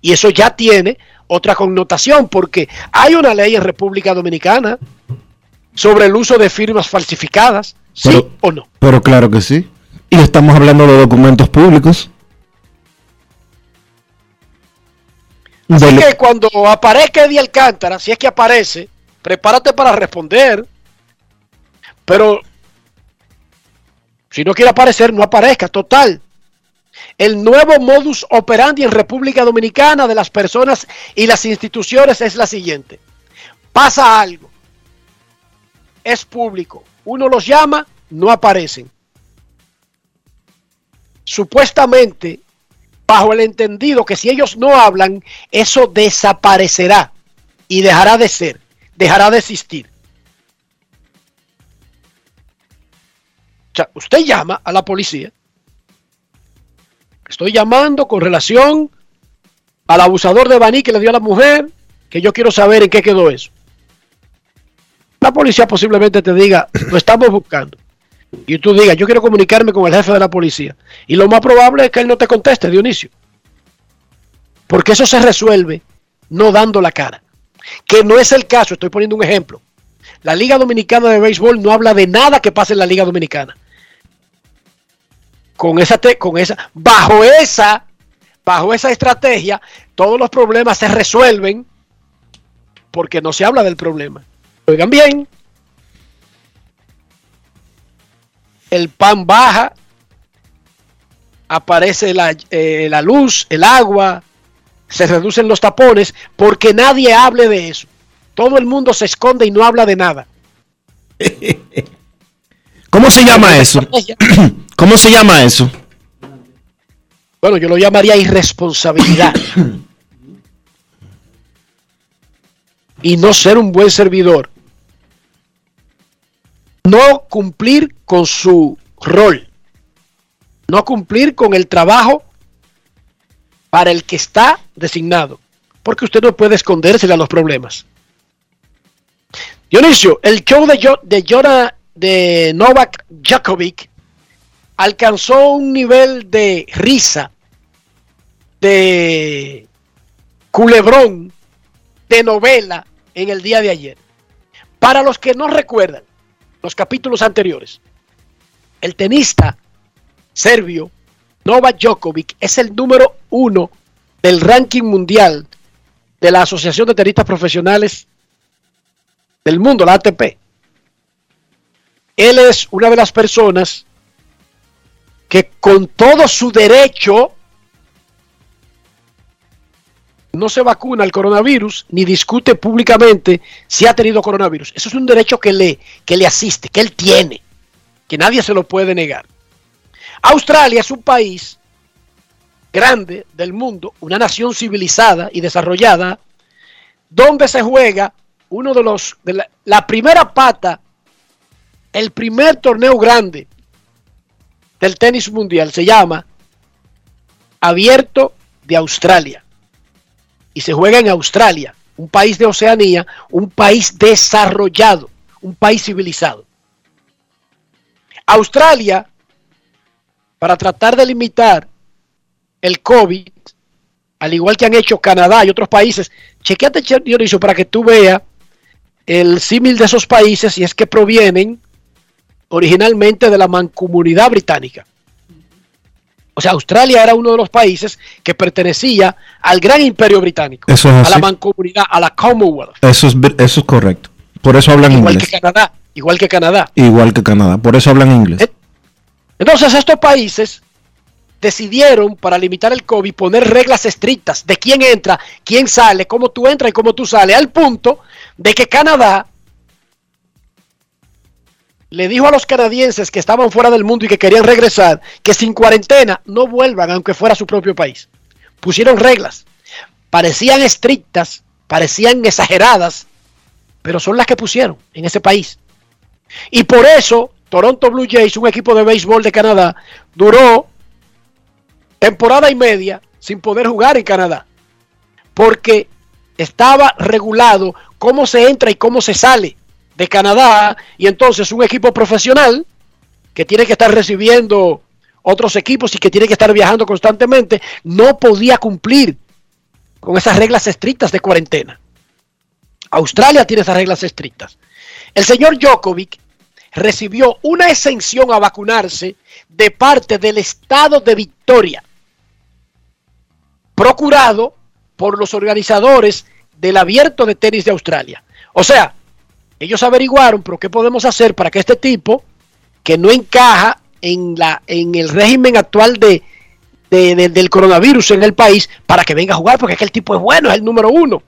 Speaker 4: Y eso ya tiene otra connotación porque hay una ley en República Dominicana sobre el uso de firmas falsificadas, ¿sí
Speaker 1: Pero-
Speaker 4: o no?
Speaker 1: Pero claro que sí. Y estamos hablando de documentos públicos.
Speaker 4: Así que cuando aparezca Eddie Alcántara, si es que aparece, prepárate para responder. Pero si no quiere aparecer, no aparezca. Total. El nuevo modus operandi en República Dominicana de las personas y las instituciones es la siguiente. Pasa algo. Es público. Uno los llama, no aparecen. Supuestamente, bajo el entendido que si ellos no hablan, eso desaparecerá y dejará de ser, dejará de existir. O sea, usted llama a la policía. Estoy llamando con relación al abusador de Baní que le dio a la mujer, que yo quiero saber en qué quedó eso. La policía posiblemente te diga, lo estamos buscando. Y tú digas, yo quiero comunicarme con el jefe de la policía. Y lo más probable es que él no te conteste, Dionisio. Porque eso se resuelve no dando la cara. Que no es el caso, estoy poniendo un ejemplo. La Liga Dominicana de Béisbol no habla de nada que pase en la Liga Dominicana. Con esa, te- con esa, bajo esa, bajo esa estrategia, todos los problemas se resuelven porque no se habla del problema. Oigan bien, el pan baja, aparece la, eh, la luz, el agua, se reducen los tapones porque nadie hable de eso. Todo el mundo se esconde y no habla de nada.
Speaker 1: ¿Cómo se llama eso? ¿Cómo se llama eso?
Speaker 4: Bueno, yo lo llamaría irresponsabilidad. y no ser un buen servidor. No cumplir con su rol. No cumplir con el trabajo para el que está designado. Porque usted no puede esconderse a los problemas. Dionisio, el show de, Jo- de, Jonah, de Novak Djokovic alcanzó un nivel de risa, de culebrón, de novela en el día de ayer. Para los que no recuerdan los capítulos anteriores, el tenista serbio Novak Djokovic es el número uno del ranking mundial de la Asociación de Tenistas Profesionales del Mundo, la ATP. Él es una de las personas que con todo su derecho no se vacuna al coronavirus ni discute públicamente si ha tenido coronavirus. Eso es un derecho que le, que le asiste, que él tiene, que nadie se lo puede negar. Australia es un país grande del mundo, una nación civilizada y desarrollada, donde se juega uno de los, la primera pata, el primer torneo grande del tenis mundial, se llama Abierto de Australia. Y se juega en Australia, un país de Oceanía, un país desarrollado, un país civilizado. Australia, para tratar de limitar el COVID, al igual que han hecho Canadá y otros países, chequeate, Dionisio, para que tú veas el símil de esos países y es que provienen originalmente de la mancomunidad británica. O sea, Australia era uno de los países que pertenecía al gran imperio británico,
Speaker 1: Eso es
Speaker 4: a la mancomunidad, a la Commonwealth,
Speaker 1: Eso es, eso es correcto. Por eso hablan
Speaker 4: igual
Speaker 1: inglés.
Speaker 4: que Canadá, igual que Canadá.
Speaker 1: Igual que Canadá. Por eso hablan inglés.
Speaker 4: Eh, Entonces estos países decidieron para limitar el COVID poner reglas estrictas de quién entra, quién sale, cómo tú entras y cómo tú sales, al punto de que Canadá le dijo a los canadienses que estaban fuera del mundo y que querían regresar que sin cuarentena no vuelvan aunque fuera su propio país. Pusieron reglas, parecían estrictas, parecían exageradas, pero son las que pusieron en ese país. Y por eso Toronto Blue Jays, un equipo de béisbol de Canadá, duró temporada y media sin poder jugar en Canadá. Porque estaba regulado cómo se entra y cómo se sale de Canadá. Y entonces un equipo profesional que tiene que estar recibiendo otros equipos y que tiene que estar viajando constantemente, no podía cumplir con esas reglas estrictas de cuarentena. Australia tiene esas reglas estrictas. El señor Djokovic recibió una exención a vacunarse de parte del estado de Victoria, procurado por los organizadores del abierto de tenis de Australia. O sea, ellos averiguaron, pero ¿qué podemos hacer para que este tipo, que no encaja en, la, en el régimen actual de, de- de- del coronavirus en el país, para que venga a jugar? Porque es que el tipo es bueno, es el número uno.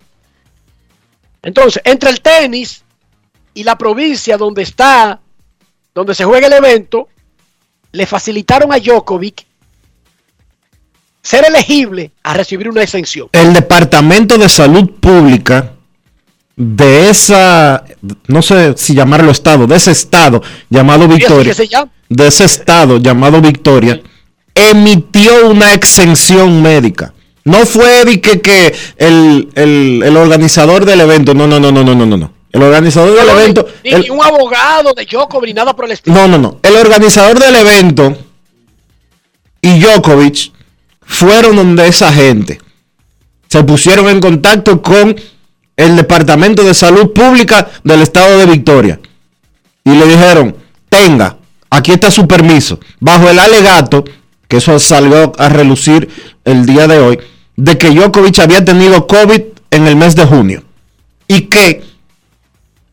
Speaker 4: Entonces, entre el tenis y la provincia donde está, donde se juega el evento, le facilitaron a Djokovic ser elegible a recibir una exención.
Speaker 1: El Departamento de Salud Pública de esa, no sé si llamarlo estado, de ese estado llamado Victoria, de ese estado llamado Victoria, emitió una exención médica. No fue que, el, el, el, organizador del evento, no, no, no, no, no, no, no. El organizador del evento.
Speaker 4: Ni, un abogado de Djokovic, ni nada por el estilo.
Speaker 1: No, no, no. El organizador del evento y Djokovic fueron donde esa gente. Se pusieron en contacto con el Departamento de Salud Pública del Estado de Victoria. Y le dijeron, tenga, aquí está su permiso. Bajo el alegato, que eso salió a relucir el día de hoy, de que Djokovic había tenido COVID en el mes de junio. Y que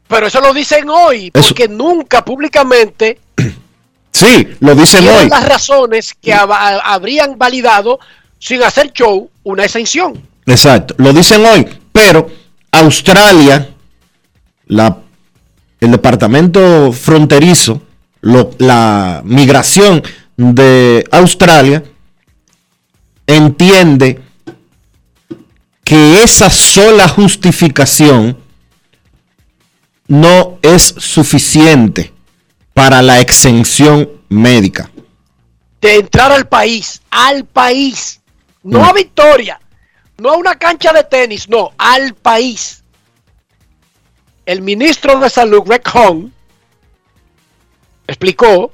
Speaker 4: Pero eso lo dicen hoy,
Speaker 1: Eso-
Speaker 4: porque nunca públicamente
Speaker 1: Sí, lo dicen hoy.
Speaker 4: las razones que hab- habrían validado sin hacer show una exención.
Speaker 1: Exacto, lo dicen hoy, pero Australia, la, el departamento fronterizo, lo- la migración de Australia, entiende que esa sola justificación no es suficiente para la exención médica.
Speaker 4: de entrar al país, al país, no
Speaker 1: Mm.
Speaker 4: a Victoria, no a una cancha de tenis, no, al país. El ministro de Salud, Greg Hong, explicó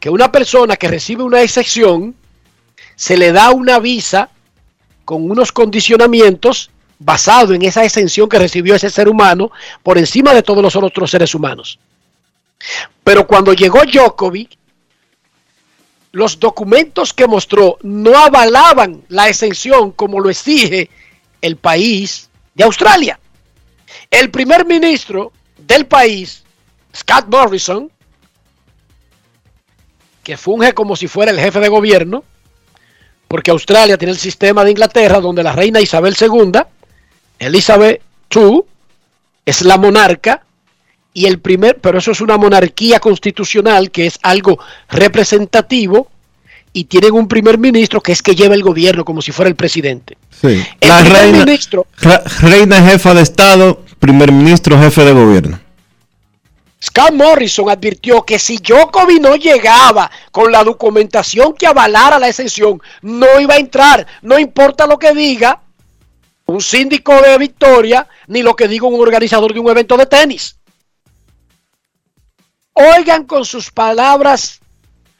Speaker 4: que una persona que recibe una excepción se le da una visa con unos condicionamientos basado en esa exención que recibió ese ser humano por encima de todos los otros seres humanos. Pero cuando llegó Djokovic, los documentos que mostró no avalaban la exención como lo exige el país de Australia. El primer ministro del país, Scott Morrison, que funge como si fuera el jefe de gobierno, porque Australia tiene el sistema de Inglaterra donde la reina Isabel II, Elizabeth II, es la monarca y el primer, pero eso es una monarquía constitucional que es algo representativo y tienen un primer ministro que es que lleva el gobierno como si fuera el presidente.
Speaker 1: Sí.
Speaker 4: El
Speaker 1: La reina,
Speaker 4: ministro-
Speaker 1: re- reina jefa de Estado, primer ministro jefe de gobierno.
Speaker 4: Scott Morrison advirtió que si Djokovic no llegaba con la documentación que avalara la exención, no iba a entrar, no importa lo que diga un síndico de Victoria, ni lo que diga un organizador de un evento de tenis. Oigan con sus palabras,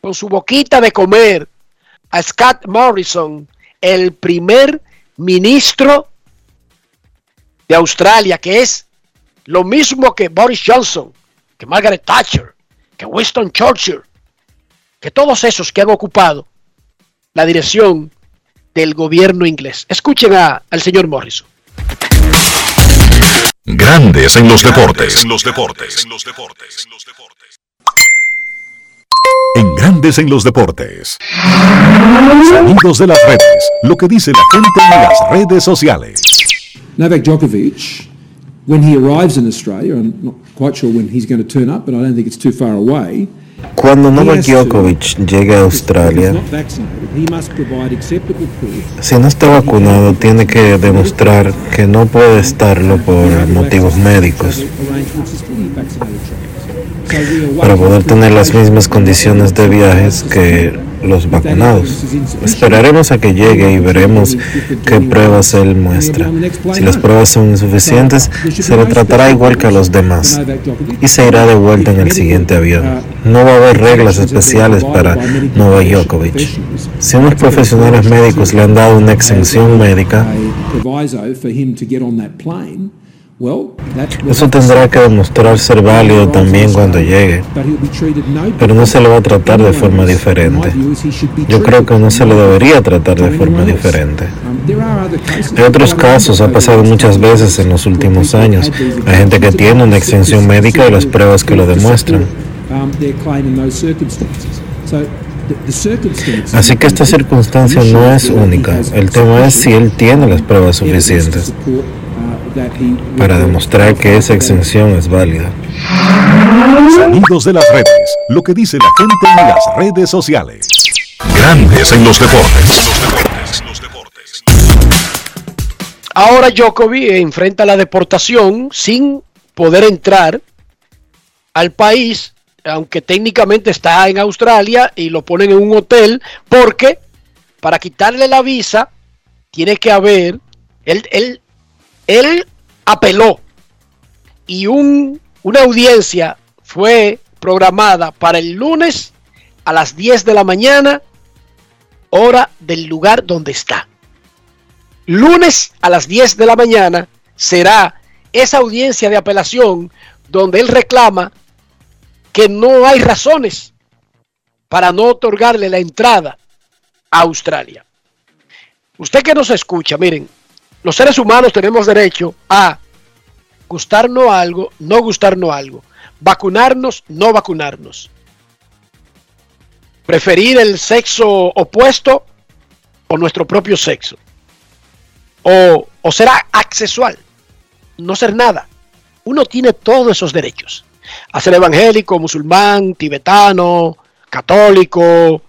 Speaker 4: con su boquita de comer, a Scott Morrison, el primer ministro de Australia, que es lo mismo que Boris Johnson, que Margaret Thatcher, que Winston Churchill, que todos esos que han ocupado la dirección del gobierno inglés. Escuchen a- al señor Morrison.
Speaker 3: Grandes en los deportes. En los deportes. En los deportes. En Grandes en los deportes. Sonidos de las redes. Lo que dice la gente en las redes sociales.
Speaker 6: Novak Djokovic, when he arrives in Australia, I'm not quite sure when he's going to turn up, but I don't think it's too far away.
Speaker 7: Cuando Novak Djokovic llegue a Australia, si no está vacunado, tiene que demostrar que no puede estarlo por motivos médicos para poder tener las mismas condiciones de viajes que los vacunados. Esperaremos a que llegue y veremos qué pruebas él muestra. Si las pruebas son insuficientes, se le tratará igual que a los demás y se irá de vuelta en el siguiente avión. No va a haber reglas especiales para Novak Djokovic. Si unos profesionales médicos le han dado una exención médica, eso tendrá que demostrar ser válido también cuando llegue. Pero no se le va a tratar de forma diferente. Yo creo que no se le debería tratar de forma diferente. Hay otros casos, ha pasado muchas veces en los últimos años. Hay gente que tiene una exención médica y las pruebas que lo demuestran. Así que esta circunstancia no es única. El tema es si él tiene las pruebas suficientes para demostrar que esa exención es válida.
Speaker 3: Sonidos de las redes. Lo que dice la gente en las redes sociales. Grandes en los deportes.
Speaker 4: Ahora Djokovic enfrenta la deportación sin poder entrar al país, aunque técnicamente está en Australia y lo ponen en un hotel, porque para quitarle la visa tiene que haber, él, él, él apeló y un, una audiencia fue programada para el lunes a las 10 de la mañana, hora del lugar donde está. Lunes a las 10 de la mañana será esa audiencia de apelación donde él reclama que no hay razones para no otorgarle la entrada a Australia. Usted que nos escucha, miren, los seres humanos tenemos derecho a gustarnos algo, no gustarnos algo, vacunarnos, no vacunarnos, preferir el sexo opuesto o nuestro propio sexo, o, o ser asexual, no ser nada. Uno tiene todos esos derechos a ser evangélico, musulmán, tibetano, católico,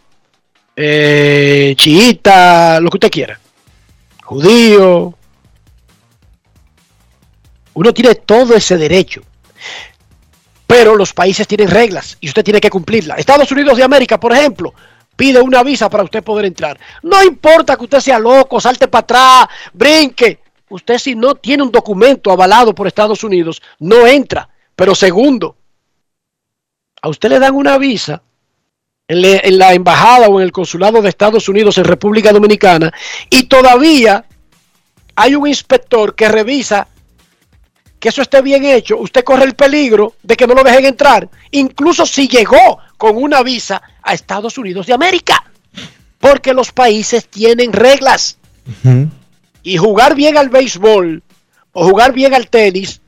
Speaker 4: eh, chiita, lo que usted quiera, judío. Uno tiene todo ese derecho. Pero los países tienen reglas y usted tiene que cumplirlas. Estados Unidos de América, por ejemplo, pide una visa para usted poder entrar. No importa que usted sea loco, salte para atrás, brinque. Usted si no tiene un documento avalado por Estados Unidos, no entra. Pero segundo, a usted le dan una visa en, en la embajada o en el consulado de Estados Unidos en República Dominicana y todavía hay un inspector que revisa que eso esté bien hecho, usted corre el peligro de que no lo dejen entrar, incluso si llegó con una visa a Estados Unidos de América, porque los países tienen reglas y jugar bien al béisbol o jugar bien al tenis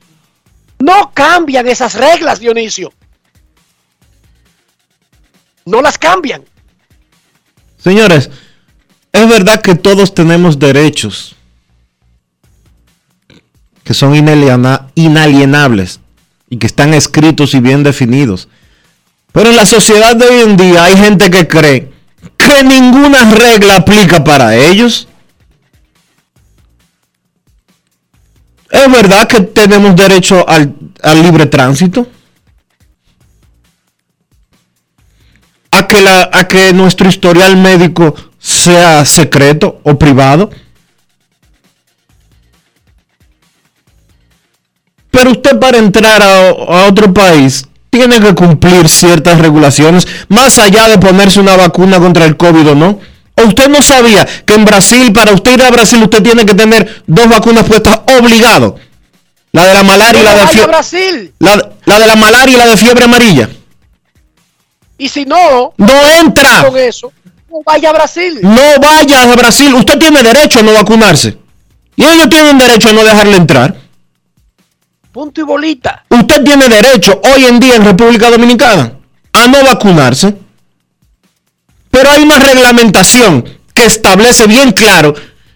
Speaker 4: no cambian esas reglas, Dionisio. No las cambian.
Speaker 1: Señores, es verdad que todos tenemos derechos que son inaliena- inalienables y que están escritos y bien definidos. Pero en la sociedad de hoy en día hay gente que cree que ninguna regla aplica para ellos. Es verdad que tenemos derecho al, libre tránsito. A que nuestro historial médico sea secreto o privado. Pero usted para entrar a, a otro país tiene que cumplir ciertas regulaciones, más allá de ponerse una vacuna contra el COVID o no. ¿O usted no sabía que en Brasil, para usted ir a Brasil, usted tiene que tener dos vacunas puestas obligado? La de la malaria y la de
Speaker 4: vaya a
Speaker 1: fiebre.
Speaker 4: Brasil.
Speaker 1: La, la de la malaria y la de fiebre amarilla.
Speaker 4: Y si no,
Speaker 1: No entra.
Speaker 4: con eso, no vaya a Brasil.
Speaker 1: No vaya a Brasil. Usted tiene derecho a no vacunarse. Y ellos tienen derecho a no dejarle entrar.
Speaker 4: Punto y bolita.
Speaker 1: Usted tiene derecho hoy en día en República Dominicana a no vacunarse. Pero hay una reglamentación que establece bien claro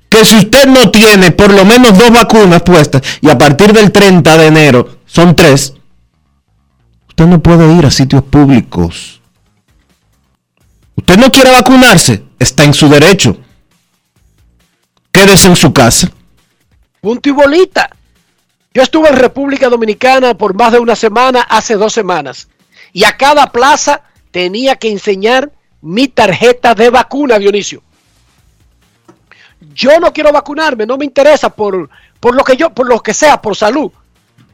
Speaker 1: que si usted no tiene por lo menos dos vacunas puestas y a partir del 30 de enero son tres, usted no puede ir a sitios públicos. Usted no quiere vacunarse, está en su derecho. Quédese en su casa.
Speaker 4: Punto y bolita. Yo estuve en República Dominicana por más de una semana, hace dos semanas. Y a cada plaza tenía que enseñar mi tarjeta de vacuna, Dionisio. Yo no quiero vacunarme, no me interesa por, por lo que yo, por lo que sea, por salud.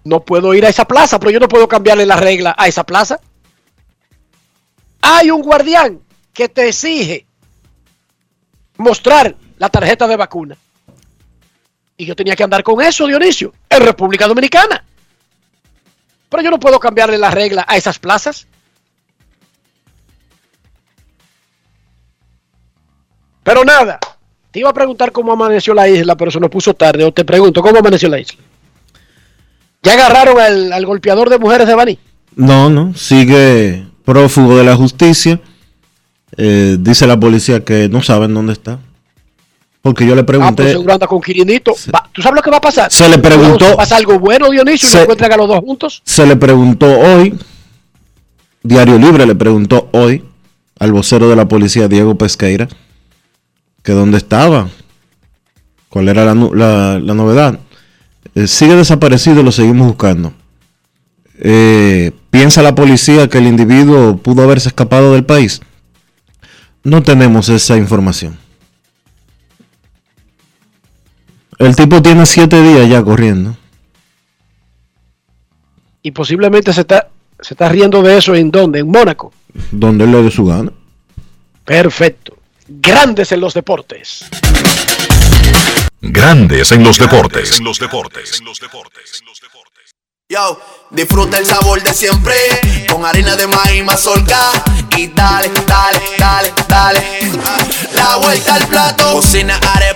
Speaker 4: No puedo ir a esa plaza, pero yo no puedo cambiarle la regla a esa plaza. Hay un guardián que te exige mostrar la tarjeta de vacuna. Y yo tenía que andar con eso, Dionisio, en República Dominicana. Pero yo no puedo cambiarle la regla a esas plazas. Pero nada, te iba a preguntar cómo amaneció la isla, pero se nos puso tarde. O te pregunto, ¿cómo amaneció la isla? ¿Ya agarraron al, golpeador de mujeres de Baní?
Speaker 1: No, no, sigue prófugo de la justicia. Eh, dice la policía que no saben dónde está. Porque yo le
Speaker 4: Ah, pues
Speaker 1: pregunté,
Speaker 4: seguro anda con Quirinito. ¿Tú sabes lo que va a pasar?
Speaker 1: Se le preguntó-
Speaker 4: ¿Pasa algo bueno, Dionisio? ¿Y
Speaker 1: Se-
Speaker 4: lo encuentran a los dos juntos?
Speaker 1: se le preguntó hoy, Diario Libre le preguntó hoy al vocero de la policía, Diego Pesqueira, que dónde estaba, cuál era la, nu- la- la novedad. Eh, sigue desaparecido, lo seguimos buscando. Eh, ¿Piensa la policía que el individuo pudo haberse escapado del país? No tenemos esa información. El tipo tiene siete días ya corriendo.
Speaker 4: Y posiblemente se está, se está riendo de eso en dónde? En Mónaco.
Speaker 1: Donde él le dio su gana.
Speaker 4: Perfecto. Grandes en los deportes.
Speaker 3: Grandes en los deportes. En los deportes.
Speaker 8: Yo, disfruta el sabor de siempre con harina de maíz mazorca y dale, dale, dale, dale. La vuelta al plato, cocina arepa,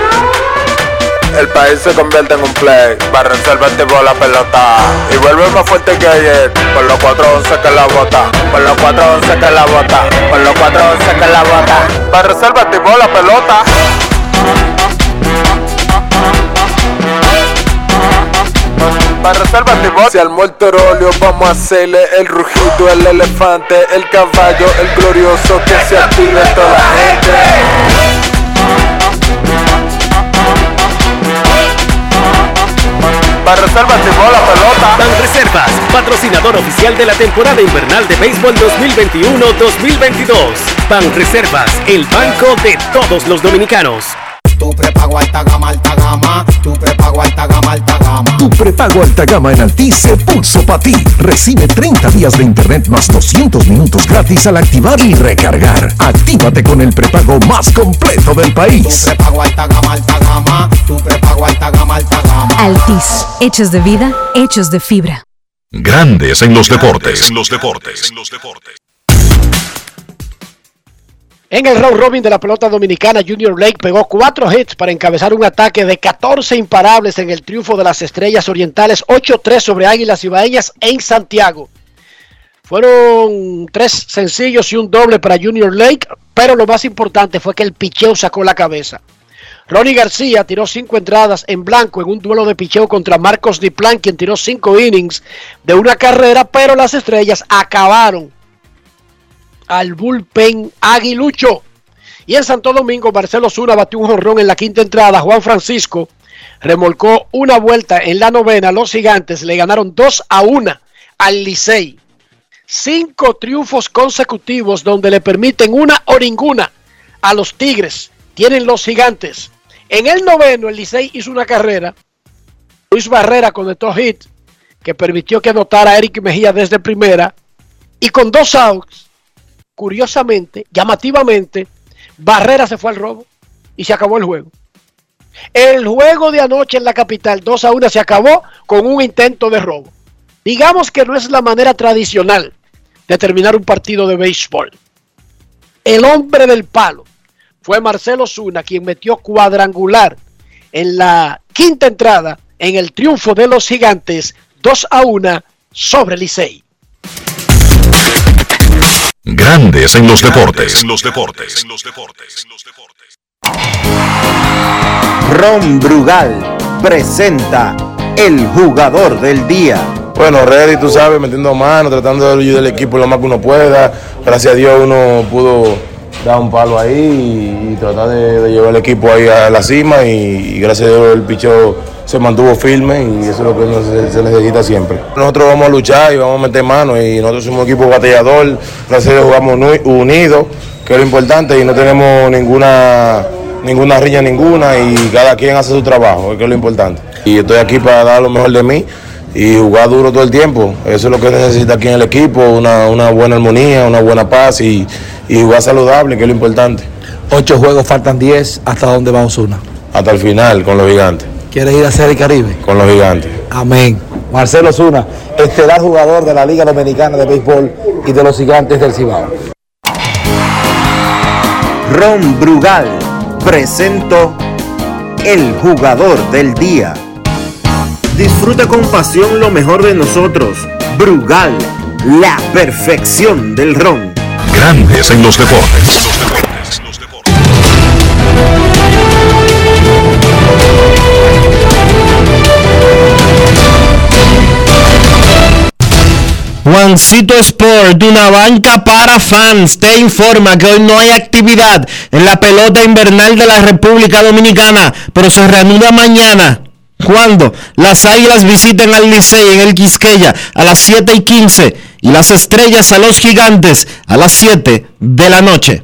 Speaker 9: El país se convierte en un play. Para reservar tipo la pelota. Y vuelve más fuerte que ayer. Por los 411 que la bota. Por los 411 que la bota. Por los 411 que la bota. Para reservar tipo la pelota. Para reservar Si al óleo vamos a hacerle el rugido, el elefante, el caballo, el glorioso que se active toda la gente. Para reservas la pelota.
Speaker 10: Patrocinador oficial de la temporada invernal de béisbol 2021-2022. Ban Reservas, el banco de todos los dominicanos.
Speaker 11: Tu prepago alta gama, alta gama. Tu prepago alta gama, alta gama.
Speaker 3: Tu prepago alta gama en Altis se puso para ti. Recibe 30 días de internet más 200 minutos gratis al activar y recargar. Actívate con el prepago más completo del país.
Speaker 11: Tu prepago alta gama, alta gama. Tu prepago alta gama, alta gama.
Speaker 12: Altis, hechos de vida, hechos de fibra.
Speaker 3: Grandes en los deportes. En los deportes. En los deportes.
Speaker 4: En el round robin de la pelota dominicana, Junior Lake pegó cuatro hits para encabezar un ataque de 14 imparables en el triunfo de las Estrellas Orientales 8-3 sobre Águilas Ibaeñas en Santiago. Fueron tres sencillos y un doble para Junior Lake, pero lo más importante fue que el picheo sacó la cabeza. Ronnie García tiró cinco entradas en blanco en un duelo de picheo contra Marcos Diplan, quien tiró cinco innings de una carrera, pero las estrellas acabaron al bullpen aguilucho. Y en Santo Domingo, Marcelo Zuna batió un jonrón en la quinta entrada. Juan Francisco remolcó una vuelta en la novena. Los gigantes le ganaron 2 a 1 al Licey. Cinco triunfos consecutivos donde le permiten una o ninguna a los Tigres. Tienen los gigantes. En el noveno, el Licey hizo una carrera. Luis Barrera conectó hit que permitió que anotara a Eric Mejía desde primera. Y con dos outs, curiosamente, llamativamente, Barrera se fue al robo y se acabó el juego. El juego de anoche en la capital, 2 a 1, se acabó con un intento de robo. Digamos que no es la manera tradicional de terminar un partido de béisbol. El hombre del palo fue Marcelo Zuna, quien metió cuadrangular en la quinta entrada en el triunfo de los gigantes 2 a 1 sobre Licey.
Speaker 3: Grandes en los deportes. En los deportes. En los deportes.
Speaker 13: Ron Brugal presenta el jugador del día.
Speaker 14: Bueno, Reddy, tú sabes, metiendo mano, tratando de ayudar al equipo lo más que uno pueda. Gracias a Dios uno pudo dar un palo ahí y, tratar de, llevar el equipo ahí a la cima y, gracias a Dios el pichó se mantuvo firme y eso es lo que se, necesita siempre. Nosotros vamos a luchar y vamos a meter mano y nosotros somos un equipo batallador, Dios jugamos unidos, que es lo importante y no tenemos ninguna ninguna riña ninguna y cada quien hace su trabajo, que es lo importante. Y estoy aquí para dar lo mejor de mí y jugar duro todo el tiempo. Eso es lo que necesita aquí en el equipo, una, una buena armonía, una buena paz y, y jugar saludable, que es lo importante.
Speaker 15: Ocho juegos, faltan diez. ¿Hasta dónde va Osuna?
Speaker 14: Hasta el final, con los gigantes.
Speaker 15: ¿Quieres ir a Serie Caribe?
Speaker 14: Con los gigantes.
Speaker 15: Amén. Marcelo Osuna, estelar jugador de la Liga Dominicana de Béisbol y de los gigantes del Cibao.
Speaker 13: Ron Brugal presento el jugador del día. Disfruta con pasión lo mejor de nosotros. Brugal, la perfección del ron.
Speaker 3: Grandes en los deportes.
Speaker 1: Juancito Sport, una banca para fans, te informa que hoy no hay actividad en la pelota invernal de la República Dominicana, pero se reanuda mañana. Cuando las águilas visiten al Licey en el Quisqueya a las 7 y 15 y las estrellas a los gigantes a las 7 de la noche.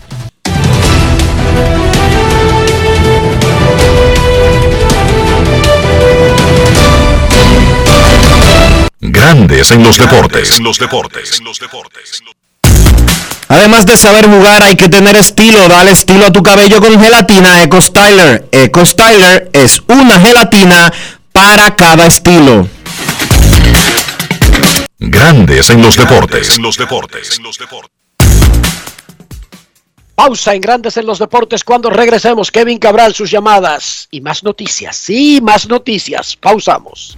Speaker 3: Grandes en los deportes. En los deportes.
Speaker 1: Además de saber jugar, hay que tener estilo. Dale estilo a tu cabello con gelatina Eco Styler. Eco Styler es una gelatina para cada estilo.
Speaker 3: Grandes en los deportes. En los deportes.
Speaker 4: Pausa en Grandes en los Deportes. Cuando regresemos, Kevin Cabral, sus llamadas y más noticias. Sí, más noticias. Pausamos.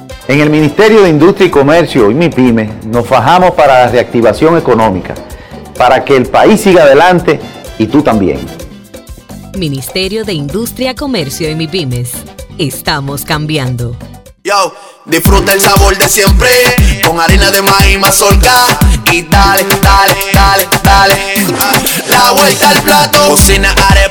Speaker 15: En el Ministerio de Industria y Comercio y MIPYME nos fajamos para la reactivación económica, para que el país siga adelante y tú también.
Speaker 16: Ministerio de Industria, Comercio y MIPYMES. Estamos cambiando.
Speaker 8: Yo, disfruta el sabor de siempre con harina de maíz mazorca y dale, dale, dale, dale. La vuelta al plato, cocina arepa,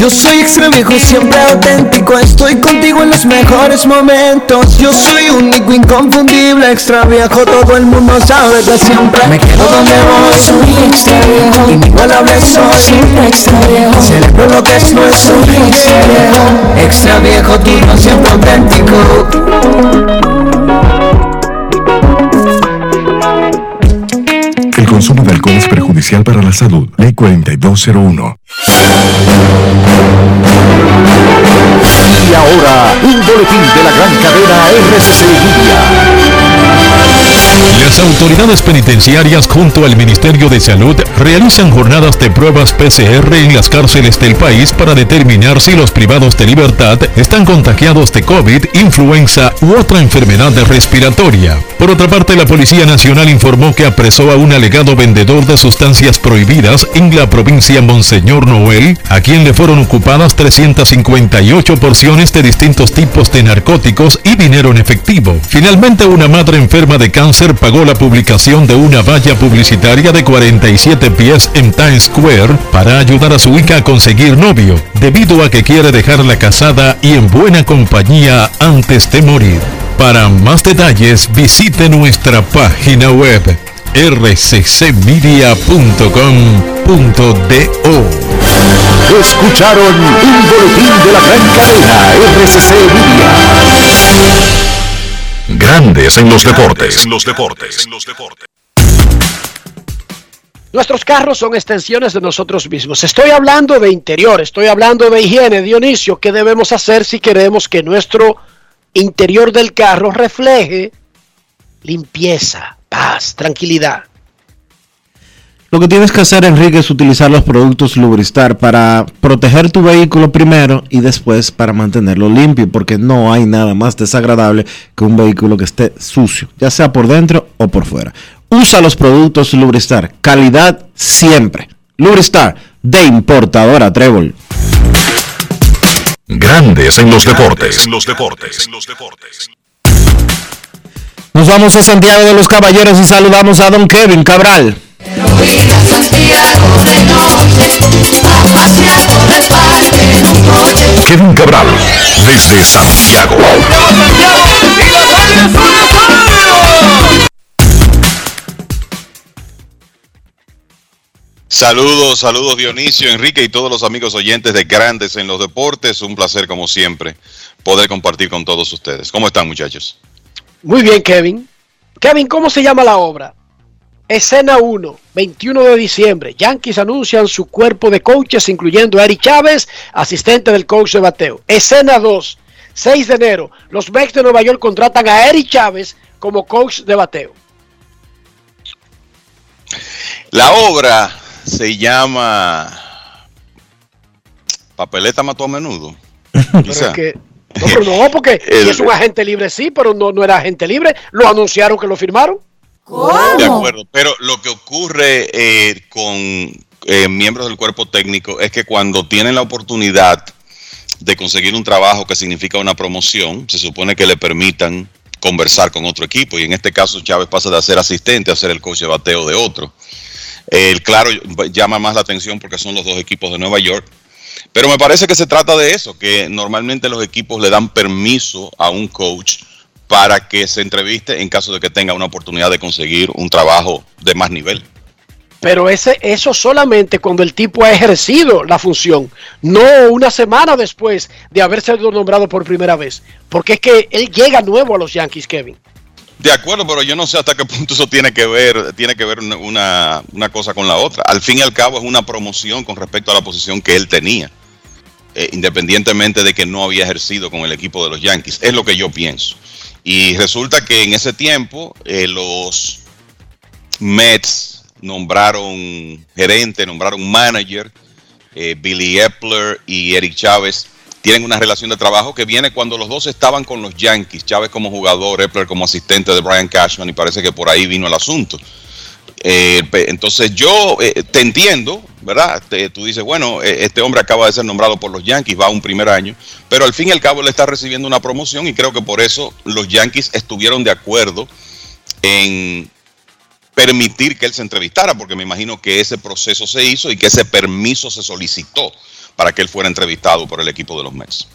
Speaker 2: Yo soy extra viejo, siempre auténtico. Estoy contigo en los mejores momentos. Yo soy único, inconfundible, extra viejo. Todo el mundo sabe que siempre me quedo donde voy. Soy extra viejo, inigualable soy. Siempre extra viejo, celebro lo que es nuestro. Soy extra viejo, extra viejo, tú no siempre auténtico.
Speaker 3: El consumo de alcohol es perjudicial para la salud. Ley 4201.
Speaker 17: Y ahora, un boletín de la gran cadena RCC Media.
Speaker 18: Las autoridades penitenciarias junto al Ministerio de Salud realizan jornadas de pruebas PCR en las cárceles del país para determinar si los privados de libertad están contagiados de COVID, influenza u otra enfermedad respiratoria. Por otra parte, la Policía Nacional informó que apresó a un alegado vendedor de sustancias prohibidas en la provincia Monseñor Noel, a quien le fueron ocupadas 358 porciones de distintos tipos de narcóticos y dinero en efectivo. Finalmente, una madre enferma de cáncer pagó la publicación de una valla publicitaria de 47 pies en Times Square para ayudar a su hija a conseguir novio, debido a que quiere dejarla casada y en buena compañía antes de morir. Para más detalles visite nuestra página web rccmedia.com.do.
Speaker 17: Escucharon un boletín de la gran cadena RCC Media.
Speaker 3: Grandes en los deportes. En los deportes.
Speaker 4: Nuestros carros son extensiones de nosotros mismos. Estoy hablando de interior, estoy hablando de higiene, Dionisio. ¿Qué debemos hacer si queremos que nuestro interior del carro refleje limpieza, paz, tranquilidad?
Speaker 1: Lo que tienes que hacer, Enrique, es utilizar los productos Lubristar para proteger tu vehículo primero y después para mantenerlo limpio, porque no hay nada más desagradable que un vehículo que esté sucio, ya sea por dentro o por fuera. usa los productos Lubristar. Calidad siempre. Lubristar, de importadora Trébol.
Speaker 3: Grandes en los deportes. En los deportes.
Speaker 1: Nos vamos a Santiago de los Caballeros y saludamos a don Kevin Cabral.
Speaker 3: Kevin Cabral, desde Santiago.
Speaker 19: Saludos, saludos Dionisio, Enrique y todos los amigos oyentes de Grandes en los Deportes. Un placer, como siempre, poder compartir con todos ustedes. ¿Cómo están, muchachos?
Speaker 4: Muy bien, Kevin. Kevin, ¿cómo se llama la obra? Escena 1, 21 de diciembre. Yankees anuncian su cuerpo de coaches, incluyendo a Eric Chávez, asistente del coach de bateo. Escena 2, 6 de enero. Los Mets de Nueva York contratan a Eric Chávez como coach de bateo.
Speaker 19: La obra se llama Papeleta mató a menudo.
Speaker 4: Pero es que, no, pero no, porque
Speaker 19: El-
Speaker 4: es un agente libre, sí, pero no, no era agente libre. Lo anunciaron que lo firmaron.
Speaker 19: De acuerdo, pero lo que ocurre eh, con eh, miembros del cuerpo técnico es que cuando tienen la oportunidad de conseguir un trabajo que significa una promoción, se supone que le permitan conversar con otro equipo y en este caso Chávez pasa de ser asistente a ser el coach de bateo de otro. El claro llama más la atención porque son los dos equipos de Nueva York, pero me parece que se trata de eso, que normalmente los equipos le dan permiso a un coach para que se entreviste en caso de que tenga una oportunidad de conseguir un trabajo de más nivel.
Speaker 4: Pero ese, eso solamente cuando el tipo ha ejercido la función, no una semana después de haber sido nombrado por primera vez. Porque es que él llega nuevo a los Yankees, Kevin.
Speaker 19: De acuerdo, pero yo no sé hasta qué punto eso tiene que ver, tiene que ver una cosa con la otra. Al fin y al cabo es una promoción con respecto a la posición que él tenía, eh, independientemente de que no había ejercido con el equipo de los Yankees. Es lo que yo pienso. Y resulta que en ese tiempo eh, los Mets nombraron gerente, nombraron manager, eh, Billy Epler y Eric Chávez tienen una relación de trabajo que viene cuando los dos estaban con los Yankees, Chávez como jugador, Epler como asistente de Brian Cashman y parece que por ahí vino el asunto. Eh, entonces yo eh, te entiendo, ¿verdad? Tú dices, bueno, eh, este hombre acaba de ser nombrado por los Yankees, va a un primer año, pero al fin y al cabo le está recibiendo una promoción y creo que por eso los Yankees estuvieron de acuerdo en permitir que él se entrevistara, porque me imagino que ese proceso se hizo y que ese permiso se solicitó para que él fuera entrevistado por el equipo de los Mets.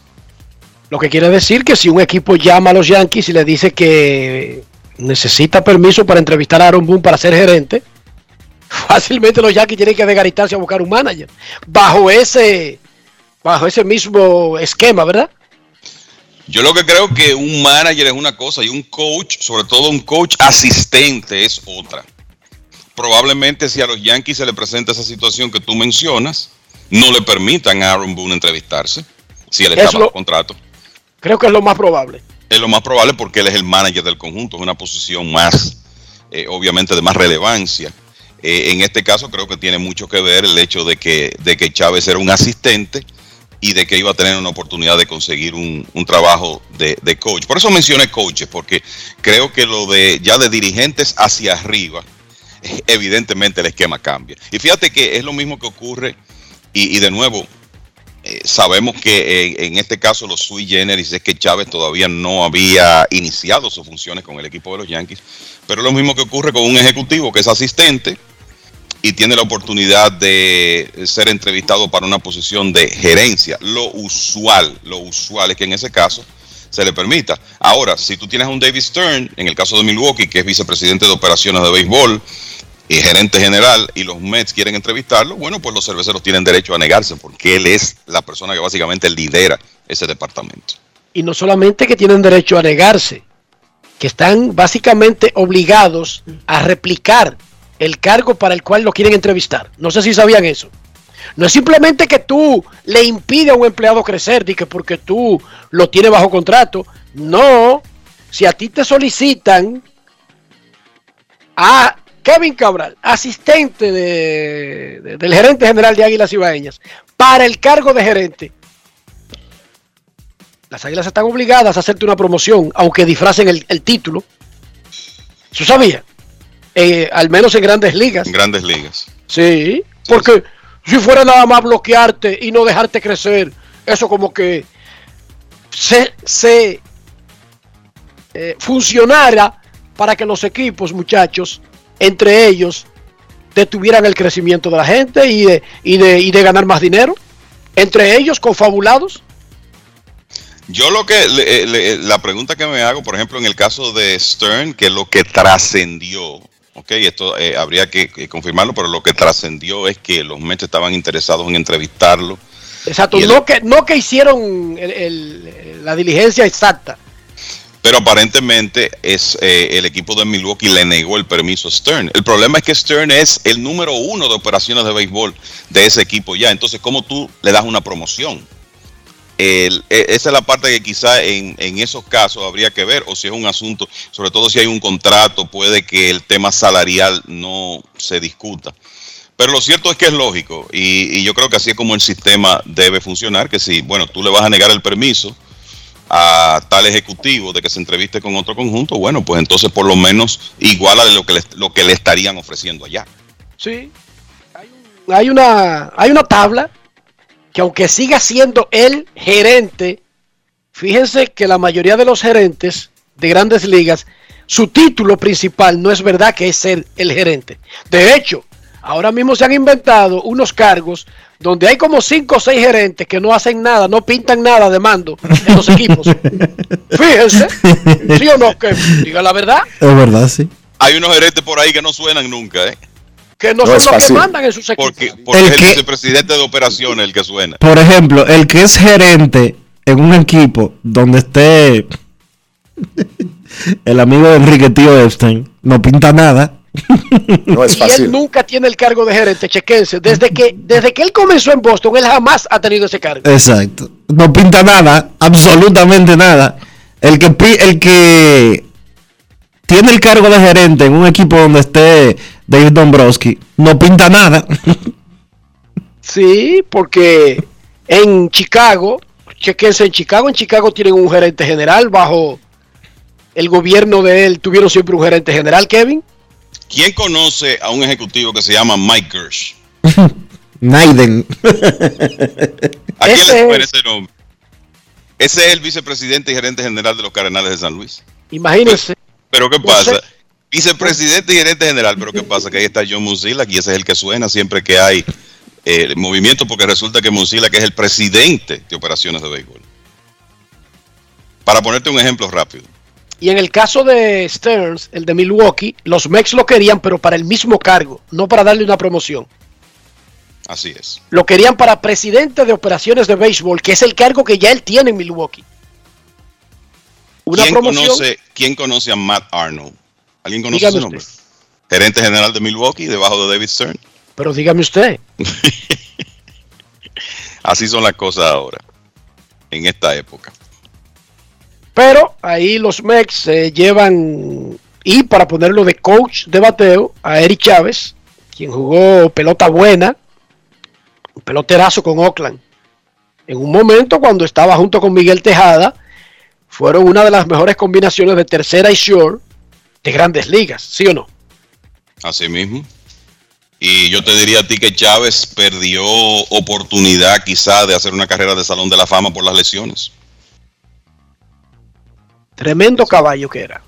Speaker 4: Lo que quiere decir que si un equipo llama a los Yankees y le dice que necesita permiso para entrevistar a Aaron Boone para ser gerente, fácilmente los Yankees tienen que desgaritarse a buscar un manager. Bajo ese, bajo ese mismo esquema, ¿verdad?
Speaker 19: Yo lo que creo que un manager es una cosa y un coach, sobre todo un coach asistente, es otra. Probablemente si a los Yankees se le presenta esa situación que tú mencionas, no le permitan a Aaron Boone entrevistarse, si él está
Speaker 4: Es
Speaker 19: bajo
Speaker 4: lo-
Speaker 19: contrato.
Speaker 4: Creo que es lo más probable.
Speaker 19: Es lo más probable porque él es el manager del conjunto, es una posición más, eh, obviamente, de más relevancia. Eh, en este caso creo que tiene mucho que ver el hecho de que, de que Chávez era un asistente y de que iba a tener una oportunidad de conseguir un, trabajo de, de coach. Por eso mencioné coaches, porque creo que lo de ya de dirigentes hacia arriba, evidentemente el esquema cambia. Y fíjate que es lo mismo que ocurre, y de nuevo, eh, sabemos que eh, en este caso los sui generis es que Chávez todavía no había iniciado sus funciones con el equipo de los Yankees, pero es lo mismo que ocurre con un ejecutivo que es asistente y tiene la oportunidad de ser entrevistado para una posición de gerencia. Lo usual, lo usual es que en ese caso se le permita. Ahora, si tú tienes a un David Stern, en el caso de Milwaukee, que es vicepresidente de operaciones de béisbol y gerente general, y los Mets quieren entrevistarlo, bueno, pues los cerveceros tienen derecho a negarse, porque él es la persona que básicamente lidera ese departamento.
Speaker 4: Y no solamente que tienen derecho a negarse, que están básicamente obligados a replicar el cargo para el cual lo quieren entrevistar. No sé si sabían eso. No es simplemente que tú le impides a un empleado crecer, que porque tú lo tienes bajo contrato. No, si a ti te solicitan a Kevin Cabral, asistente de- de- del gerente general de Águilas Ibaeñas, para el cargo de gerente, las Águilas están obligadas a hacerte una promoción, aunque disfracen el, el título. ¿Eso sabía? eh, al menos en grandes ligas.
Speaker 19: En grandes ligas.
Speaker 4: Sí, porque si fuera nada más bloquearte y no dejarte crecer, eso como que se, se eh, funcionara para que los equipos, muchachos, entre ellos, detuvieran el crecimiento de la gente y de, y de, y de ganar más dinero. Entre ellos, confabulados.
Speaker 19: Yo lo que, le- le- la pregunta que me hago, por ejemplo, en el caso de Stern, que lo que trascendió, ok, esto eh, habría que, que confirmarlo, pero lo que trascendió es que los Mets estaban interesados en entrevistarlo.
Speaker 4: Exacto,
Speaker 19: el-
Speaker 4: no que, no que hicieron el- el- la diligencia exacta.
Speaker 19: Pero aparentemente es eh, el equipo de Milwaukee le negó el permiso a Stern. El problema es que Stern es el número uno de operaciones de béisbol de ese equipo ya. Entonces, ¿cómo tú le das una promoción? E- esa es la parte que quizá en, en esos casos habría que ver, o si es un asunto, sobre todo si hay un contrato, puede que el tema salarial no se discuta. Pero lo cierto es que es lógico y, y yo creo que así es como el sistema debe funcionar, que si, bueno, tú le vas a negar el permiso, a tal ejecutivo de que se entreviste con otro conjunto, bueno, pues entonces por lo menos iguala de lo que le, lo que le estarían ofreciendo allá.
Speaker 4: Sí. Hay, hay una, hay una tabla que aunque siga siendo el gerente, fíjense que la mayoría de los gerentes de grandes ligas, su título principal no es verdad que es ser el gerente. De hecho, ahora mismo se han inventado unos cargos donde hay como cinco o seis gerentes que no hacen nada, no pintan nada de mando en los equipos. Fíjense, ¿sí o no? Que diga la verdad,
Speaker 7: Es verdad, sí.
Speaker 19: Hay unos gerentes por ahí que no suenan nunca, ¿eh?
Speaker 4: que no,
Speaker 7: No
Speaker 4: son los que mandan en sus equipos.
Speaker 19: Porque, porque
Speaker 7: El
Speaker 19: es el
Speaker 7: que-
Speaker 19: vicepresidente de operaciones el que suena.
Speaker 7: Por ejemplo, el que es gerente en un equipo donde esté el amigo de Enrique Tío Epstein, no pinta nada.
Speaker 20: No
Speaker 4: y él nunca tiene el cargo de gerente, chequense. Desde que, desde que él comenzó en Boston, él jamás ha tenido ese cargo.
Speaker 7: Exacto. No pinta nada, absolutamente nada. El que, el que tiene el cargo de gerente en un equipo donde esté David Dombrowski, no pinta nada.
Speaker 4: Sí, porque en Chicago, chequense en Chicago, en Chicago tienen un gerente general bajo el gobierno de él, tuvieron siempre un gerente general, Kevin.
Speaker 19: ¿Quién conoce a un ejecutivo que se llama Mike Gersh?
Speaker 7: Naiden.
Speaker 19: ¿A quién
Speaker 4: Ese
Speaker 19: le suena
Speaker 4: es.
Speaker 19: ese nombre? Ese es el vicepresidente y gerente general de los Cardenales de San Luis.
Speaker 4: Imagínense.
Speaker 19: Pero ¿qué
Speaker 4: No
Speaker 19: pasa?
Speaker 4: sé.
Speaker 19: Vicepresidente y gerente general, pero ¿qué pasa? Que ahí está John Mozilla y ese es el que suena siempre que hay eh, movimiento, porque resulta que Mozilla que es el presidente de operaciones de béisbol. Para ponerte un ejemplo rápido.
Speaker 4: Y en el caso de Stearns, el de Milwaukee, los Mex lo querían, pero para el mismo cargo, no para darle una promoción.
Speaker 19: Así es.
Speaker 4: Lo querían para presidente de operaciones de béisbol, que es el cargo que ya él tiene en Milwaukee. Una
Speaker 19: ¿Quién
Speaker 4: promoción.
Speaker 19: conoce, ¿Quién conoce a Matt Arnold? ¿Alguien conoce ese nombre? Gerente general de Milwaukee, debajo de David Stern.
Speaker 4: Pero dígame usted.
Speaker 19: Así son las cosas ahora, en esta época.
Speaker 4: Pero ahí los Mex se llevan, y para ponerlo de coach de bateo, a Eric Chávez, quien jugó pelota buena, un peloterazo con Oakland. En un momento cuando estaba junto con Miguel Tejada, fueron una de las mejores combinaciones de tercera y short de grandes ligas, ¿sí o no?
Speaker 19: Así mismo. Y yo te diría a ti que Chávez perdió oportunidad quizá de hacer una carrera de Salón de la Fama por las lesiones.
Speaker 4: Tremendo caballo que era.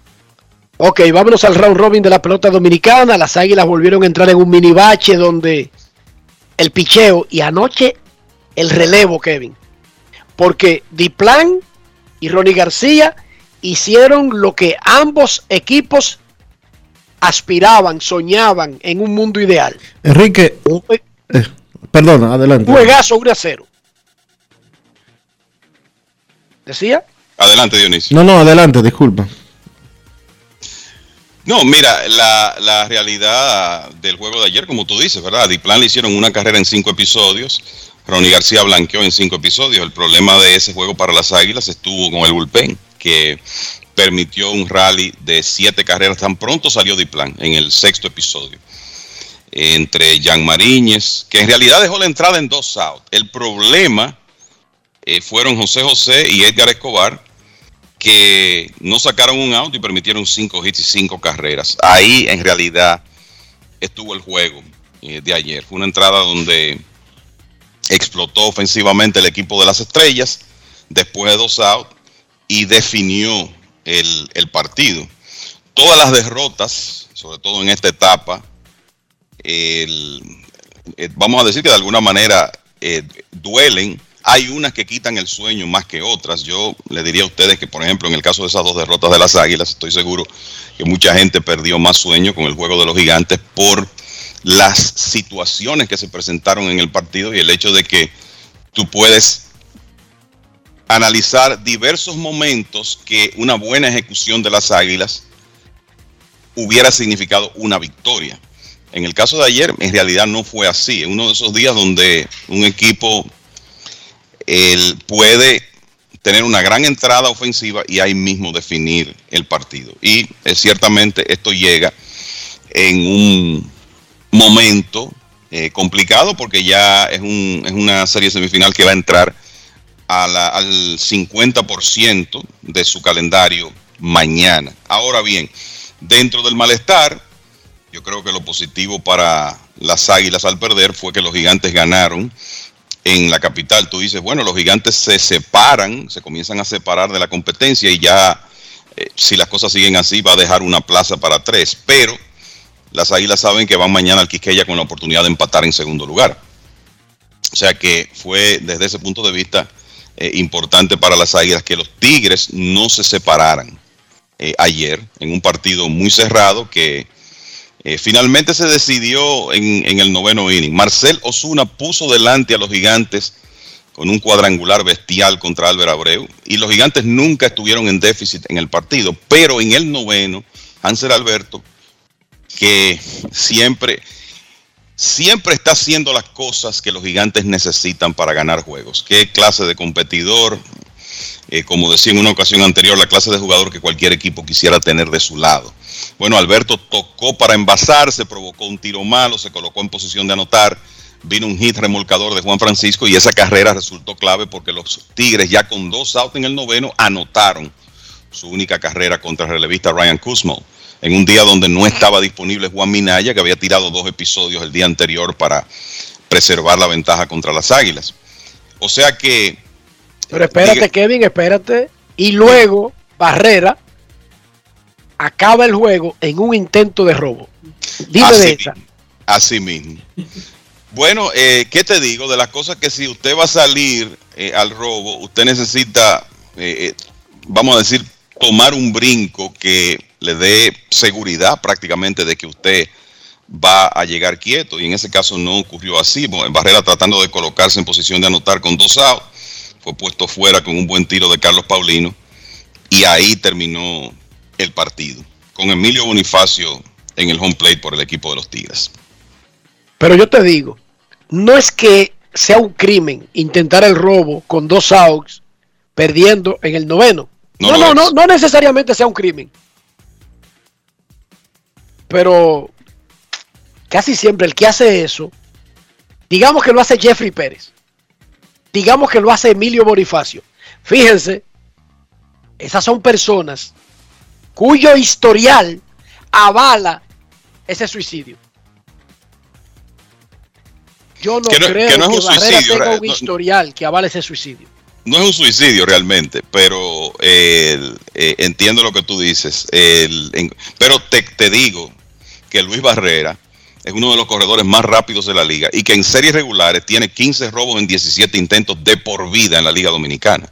Speaker 4: Ok, vámonos al round robin de la pelota dominicana. Las águilas volvieron a entrar en un mini bache donde el picheo y anoche el relevo, Kevin. Porque Diplan y Ronnie García hicieron lo que ambos equipos aspiraban, soñaban en un mundo ideal.
Speaker 7: Enrique, eh, perdona, adelante.
Speaker 4: juegazo 1 a 0. ¿Decía?
Speaker 19: Adelante, Dionisio.
Speaker 7: No, no, adelante, disculpa.
Speaker 19: No, mira, la, la realidad del juego de ayer, como tú dices, ¿verdad? A Diplan le hicieron una carrera en cinco episodios. Ronnie García blanqueó en cinco episodios. El problema de ese juego para las Águilas estuvo con el bullpen, que permitió un rally de siete carreras. Tan pronto salió Diplan en el sexto episodio. Entre Jan Mariñez, que en realidad dejó la entrada en dos outs. El problema eh, fueron José José y Edgar Escobar, que no sacaron un out y permitieron cinco hits y cinco carreras. Ahí en realidad estuvo el juego eh, de ayer. Fue una entrada donde explotó ofensivamente el equipo de las estrellas después de dos outs y definió el, el partido. Todas las derrotas, sobre todo en esta etapa, eh, vamos a decir que de alguna manera eh, duelen. Hay unas que quitan el sueño más que otras. Yo le diría a ustedes que, por ejemplo, en el caso de esas dos derrotas de las Águilas, estoy seguro que mucha gente perdió más sueño con el juego de los gigantes por las situaciones que se presentaron en el partido y el hecho de que tú puedes analizar diversos momentos que una buena ejecución de las Águilas hubiera significado una victoria. En el caso de ayer, en realidad no fue así. Uno de esos días donde un equipo él puede tener una gran entrada ofensiva y ahí mismo definir el partido. Y eh, ciertamente esto llega en un momento eh, complicado porque ya es, un- es una serie semifinal que va a entrar al 50% de su calendario mañana. Ahora bien, dentro del malestar, yo creo que lo positivo para las Águilas al perder fue que los gigantes ganaron en la capital. Tú dices, bueno, los gigantes se separan, se comienzan a separar de la competencia y ya, eh, si las cosas siguen así, va a dejar una plaza para tres. Pero las Águilas saben que van mañana al Quisqueya con la oportunidad de empatar en segundo lugar. O sea que fue desde ese punto de vista eh, importante para las Águilas que los Tigres no se separaran eh, ayer en un partido muy cerrado que eh, finalmente se decidió en, el noveno inning. Marcel Osuna puso delante a los gigantes con un cuadrangular bestial contra Álvaro Abreu y los gigantes nunca estuvieron en déficit en el partido, pero en el noveno, Hansel Alberto, que siempre, siempre está haciendo las cosas que los gigantes necesitan para ganar juegos. ¿Qué clase de competidor? Eh, como decía en una ocasión anterior, la clase de jugador que cualquier equipo quisiera tener de su lado. Bueno, Alberto tocó para envasarse, provocó un tiro malo, se colocó en posición de anotar, vino un hit remolcador de Juan Francisco y esa carrera resultó clave porque los Tigres ya con dos outs en el noveno anotaron su única carrera contra el relevista Ryan Kuzmo en un día donde no estaba disponible Juan Minaya, que había tirado dos episodios el día anterior para preservar la ventaja contra las Águilas. O sea que
Speaker 4: Pero espérate,
Speaker 19: Diga-
Speaker 4: Kevin, espérate. Y luego, Barrera acaba el juego en un intento de robo. Dime
Speaker 19: Así
Speaker 4: de esa.
Speaker 19: Así mismo. Bueno, eh, ¿qué te digo? De las cosas que si usted va a salir eh, al robo, usted necesita, eh, vamos a decir, tomar un brinco que le dé seguridad prácticamente de que usted va a llegar quieto. Y en ese caso no ocurrió así. Bueno, Barrera tratando de colocarse en posición de anotar con dos outs, fue puesto fuera con un buen tiro de Carlos Paulino y ahí terminó el partido. Con Emilio Bonifacio en el home plate por el equipo de los Tigres.
Speaker 4: Pero yo te digo, no es que sea un crimen intentar el robo con dos outs perdiendo en el noveno.
Speaker 19: No
Speaker 4: No, no, no, no, necesariamente sea un crimen. Pero casi siempre el que hace eso, digamos que lo hace Jeffrey Pérez, digamos que lo hace Emilio Bonifacio. Fíjense, esas son personas cuyo historial avala ese suicidio. Yo no,
Speaker 19: Que no-
Speaker 4: creo
Speaker 19: que no es
Speaker 4: que
Speaker 19: un
Speaker 4: Barrera
Speaker 19: suicidio,
Speaker 4: tenga un
Speaker 19: no-
Speaker 4: historial que avale ese suicidio.
Speaker 19: No es un suicidio realmente, pero eh, eh, entiendo lo que tú dices. El- en- pero te, te digo que Luis Barrera es uno de los corredores más rápidos de la liga y que en series regulares tiene 15 robos en 17 intentos de por vida en la Liga Dominicana.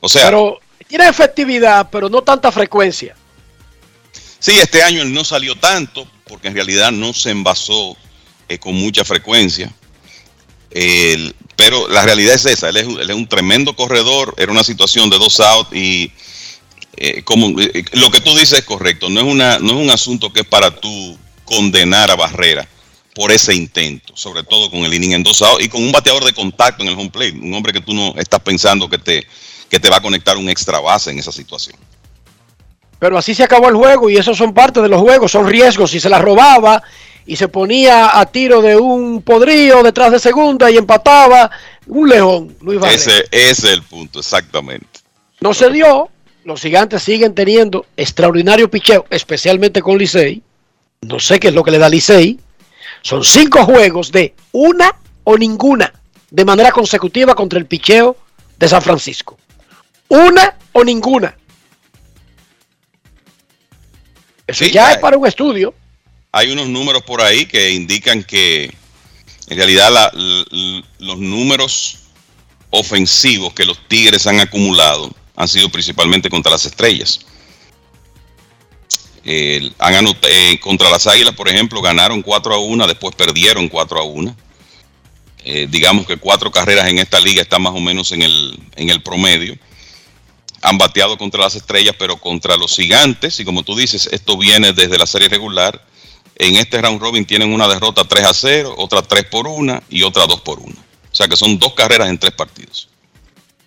Speaker 19: O sea,
Speaker 4: Pero tiene efectividad, pero no tanta frecuencia.
Speaker 19: Sí, este año él no salió tanto, porque en realidad no se envasó eh, con mucha frecuencia. Pero la realidad es esa, él es, él es un tremendo corredor, era una situación de dos outs y eh, como eh, lo que tú dices es correcto, no es, una, no es un asunto que es para tú condenar a Barrera por ese intento, sobre todo con el inning en dos outs y con un bateador de contacto en el home plate, un hombre que tú no estás pensando que te, que te va a conectar un extra base en esa situación.
Speaker 4: Pero así se acabó el juego y esos son parte de los juegos, son riesgos. Si se la robaba y se ponía a tiro de un podrío detrás de segunda y empataba, un león, Luis Barrera.
Speaker 19: Ese, ese es el punto, exactamente.
Speaker 4: No se dio, los gigantes siguen teniendo extraordinario picheo, especialmente con Licey. No sé qué es lo que le da Licey. Son cinco juegos de una o ninguna de manera consecutiva contra el picheo de San Francisco. Una o ninguna. Eso
Speaker 19: Sí,
Speaker 4: ya
Speaker 19: hay-
Speaker 4: es para un estudio.
Speaker 19: Hay unos números por ahí que indican que en realidad la- los números ofensivos que los Tigres han acumulado han sido principalmente contra las estrellas. El- han eh, contra las Águilas, por ejemplo, ganaron 4 a 1, después perdieron 4 a 1. Eh, digamos que cuatro carreras en esta liga están más o menos en el, en el promedio. Han bateado contra las estrellas, pero contra los gigantes, y como tú dices, esto viene desde la serie regular. En este round robin tienen una derrota 3 a 0, otra 3 por 1 y otra 2 por 1. O sea que son dos carreras en tres partidos.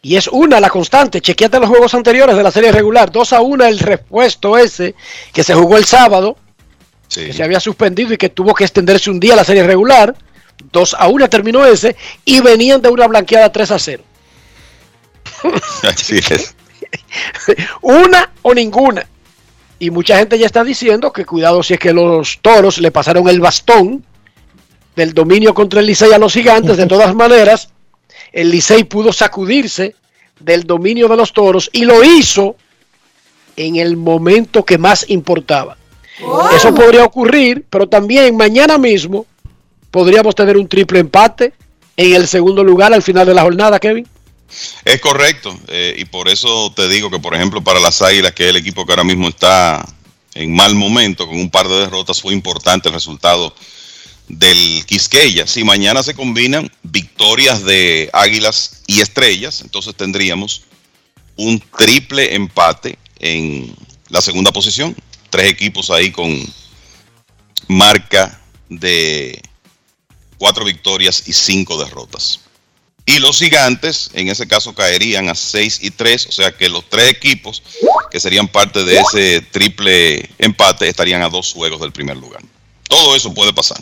Speaker 4: Y es una la constante. Chequeate los juegos anteriores de la serie regular. 2 a 1 el repuesto ese que se jugó el sábado, que se había suspendido y que tuvo que extenderse un día la serie regular. 2 a 1 terminó ese y venían de una blanqueada 3 a 0.
Speaker 19: Así es.
Speaker 4: Una o ninguna. Y mucha gente ya está diciendo que cuidado si es que los toros le pasaron el bastón del dominio contra el Licey a los gigantes. De todas maneras, el Licey pudo sacudirse del dominio de los toros y lo hizo en el momento que más importaba. Eso podría ocurrir, pero también mañana mismo podríamos tener un triple empate en el segundo lugar al final de la jornada, Kevin.
Speaker 19: Es correcto, eh, y por eso te digo que, por ejemplo, para las Águilas, que es el equipo que ahora mismo está en mal momento, con un par de derrotas, fue importante el resultado del Quisqueya. Si mañana se combinan victorias de Águilas y Estrellas, entonces tendríamos un triple empate en la segunda posición. Tres equipos ahí con marca de cuatro victorias y cinco derrotas. Y los gigantes, en ese caso, caerían a 6 y 3, o sea que los tres equipos que serían parte de ese triple empate estarían a dos juegos del primer lugar. Todo eso puede pasar.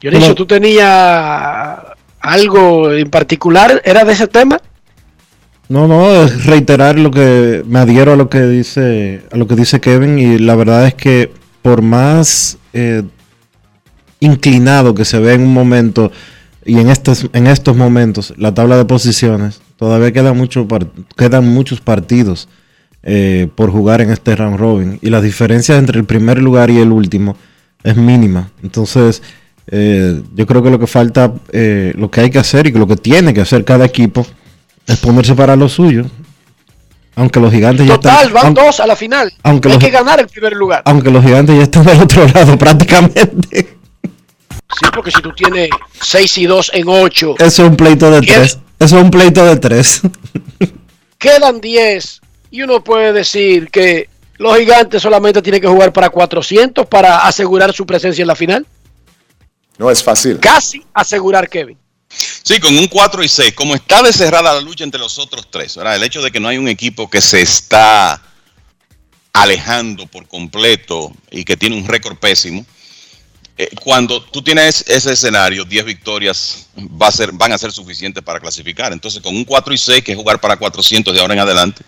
Speaker 4: Dionisio, ¿tú tenías algo en particular? ¿Era de ese tema?
Speaker 7: No, no, es reiterar lo que me adhiero a lo que dice a lo que dice Kevin y la verdad es que por más eh, inclinado que se ve en un momento y en estos en estos momentos la tabla de posiciones todavía queda mucho quedan muchos partidos eh, por jugar en este round robin y la diferencia entre el primer lugar y el último es mínima entonces eh, yo creo que lo que falta eh, lo que hay que hacer y lo que tiene que hacer cada equipo es ponerse para lo suyo. Aunque los gigantes ya
Speaker 4: Total,
Speaker 7: están.
Speaker 4: van
Speaker 7: aunque,
Speaker 4: dos a la final.
Speaker 7: aunque
Speaker 4: Hay
Speaker 7: los-
Speaker 4: que ganar el primer lugar.
Speaker 7: aunque los gigantes ya están del otro lado prácticamente.
Speaker 4: Sí, porque si tú tienes 6 y 2 en 8,
Speaker 7: Eso es un pleito de
Speaker 4: ¿Qué?
Speaker 7: tres. Eso es un pleito de tres.
Speaker 4: quedan 10 y uno puede decir que los gigantes solamente tienen que jugar para 400 para asegurar su presencia en la final.
Speaker 20: No es fácil.
Speaker 4: Casi asegurar Kevin.
Speaker 19: Sí, con un 4 y 6, como está de cerrada la lucha entre los otros tres, ¿verdad? el hecho de que no hay un equipo que se está alejando por completo y que tiene un récord pésimo, eh, cuando tú tienes ese escenario, 10 victorias va a ser, van a ser suficientes para clasificar. Entonces, con un 4 y 6, que es jugar para 400 de ahora en adelante,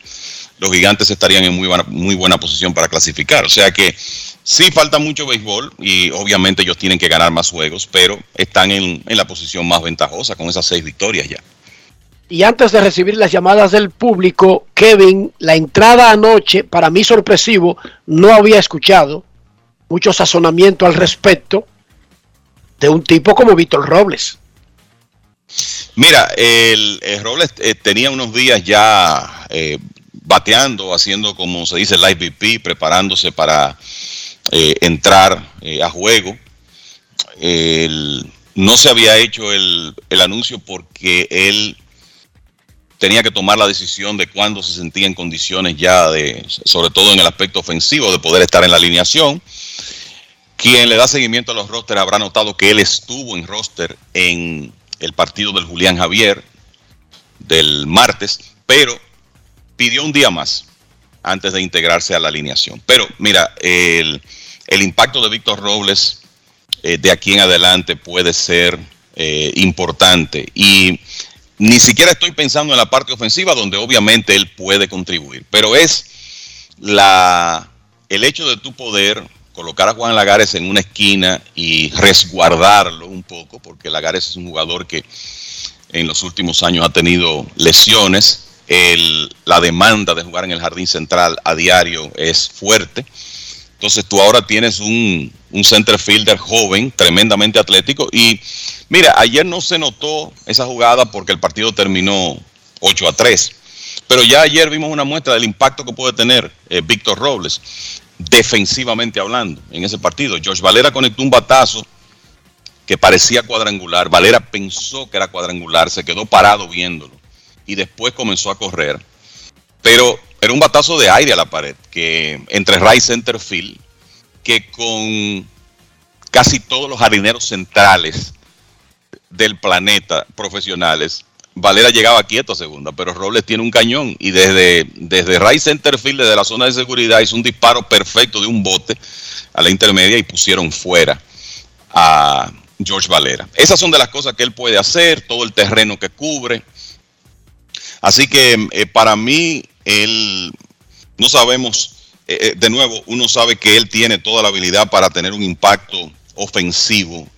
Speaker 19: los gigantes estarían en muy buena, muy buena posición para clasificar. O sea que sí falta mucho béisbol y obviamente ellos tienen que ganar más juegos, pero están en, en la posición más ventajosa con esas seis victorias ya.
Speaker 4: Y antes de recibir las llamadas del público, Kevin, la entrada anoche, para mí sorpresivo, no había escuchado mucho sazonamiento al respecto de un tipo como Víctor Robles.
Speaker 19: Mira, el, el Robles eh, tenía unos días ya eh, bateando, haciendo como se dice el IVP, preparándose para eh, entrar eh, a juego. No se había hecho el, el anuncio porque él tenía que tomar la decisión de cuándo se sentía en condiciones ya de, sobre todo en el aspecto ofensivo, de poder estar en la alineación. Quien le da seguimiento a los rosters habrá notado que él estuvo en roster en el partido del Julián Javier del martes, pero pidió un día más antes de integrarse a la alineación. Pero mira, el, el impacto de Víctor Robles eh, de aquí en adelante puede ser eh, importante y ni siquiera estoy pensando en la parte ofensiva donde obviamente él puede contribuir, pero es la el hecho de tu poder colocar a Juan Lagares en una esquina y resguardarlo un poco, porque Lagares es un jugador que en los últimos años ha tenido lesiones, el, la demanda de jugar en el jardín central a diario es fuerte. Entonces tú ahora tienes un, un center fielder joven, tremendamente atlético. Y mira, ayer no se notó esa jugada porque el partido terminó 8 a 3. Pero ya ayer vimos una muestra del impacto que puede tener eh, Víctor Robles, defensivamente hablando, en ese partido. Josh Valera conectó un batazo que parecía cuadrangular. Valera pensó que era cuadrangular, se quedó parado viéndolo y después comenzó a correr. Pero era un batazo de aire a la pared, que entre right center field, que con casi todos los jardineros centrales del planeta profesionales, Valera llegaba quieto a segunda, pero Robles tiene un cañón y desde, desde right center field, desde la zona de seguridad, hizo un disparo perfecto de un bote a la intermedia y pusieron fuera a George Valera. Esas son de las cosas que él puede hacer, todo el terreno que cubre. Así que eh, para mí, él, no sabemos, eh, eh, de nuevo, uno sabe que él tiene toda la habilidad para tener un impacto ofensivo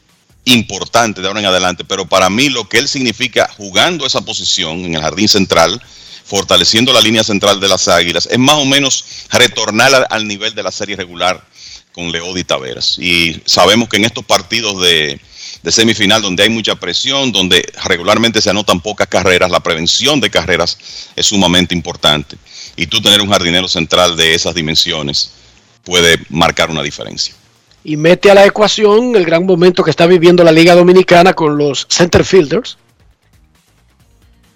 Speaker 19: importante de ahora en adelante, pero para mí lo que él significa jugando esa posición en el jardín central, fortaleciendo la línea central de las Águilas, es más o menos retornar al, nivel de la serie regular con Leody Taveras. Y sabemos que en estos partidos de, de semifinal donde hay mucha presión, donde regularmente se anotan pocas carreras, la prevención de carreras es sumamente importante. Y tú tener un jardinero central de esas dimensiones puede marcar una diferencia.
Speaker 4: Y mete a la ecuación el gran momento que está viviendo la Liga Dominicana con los center fielders.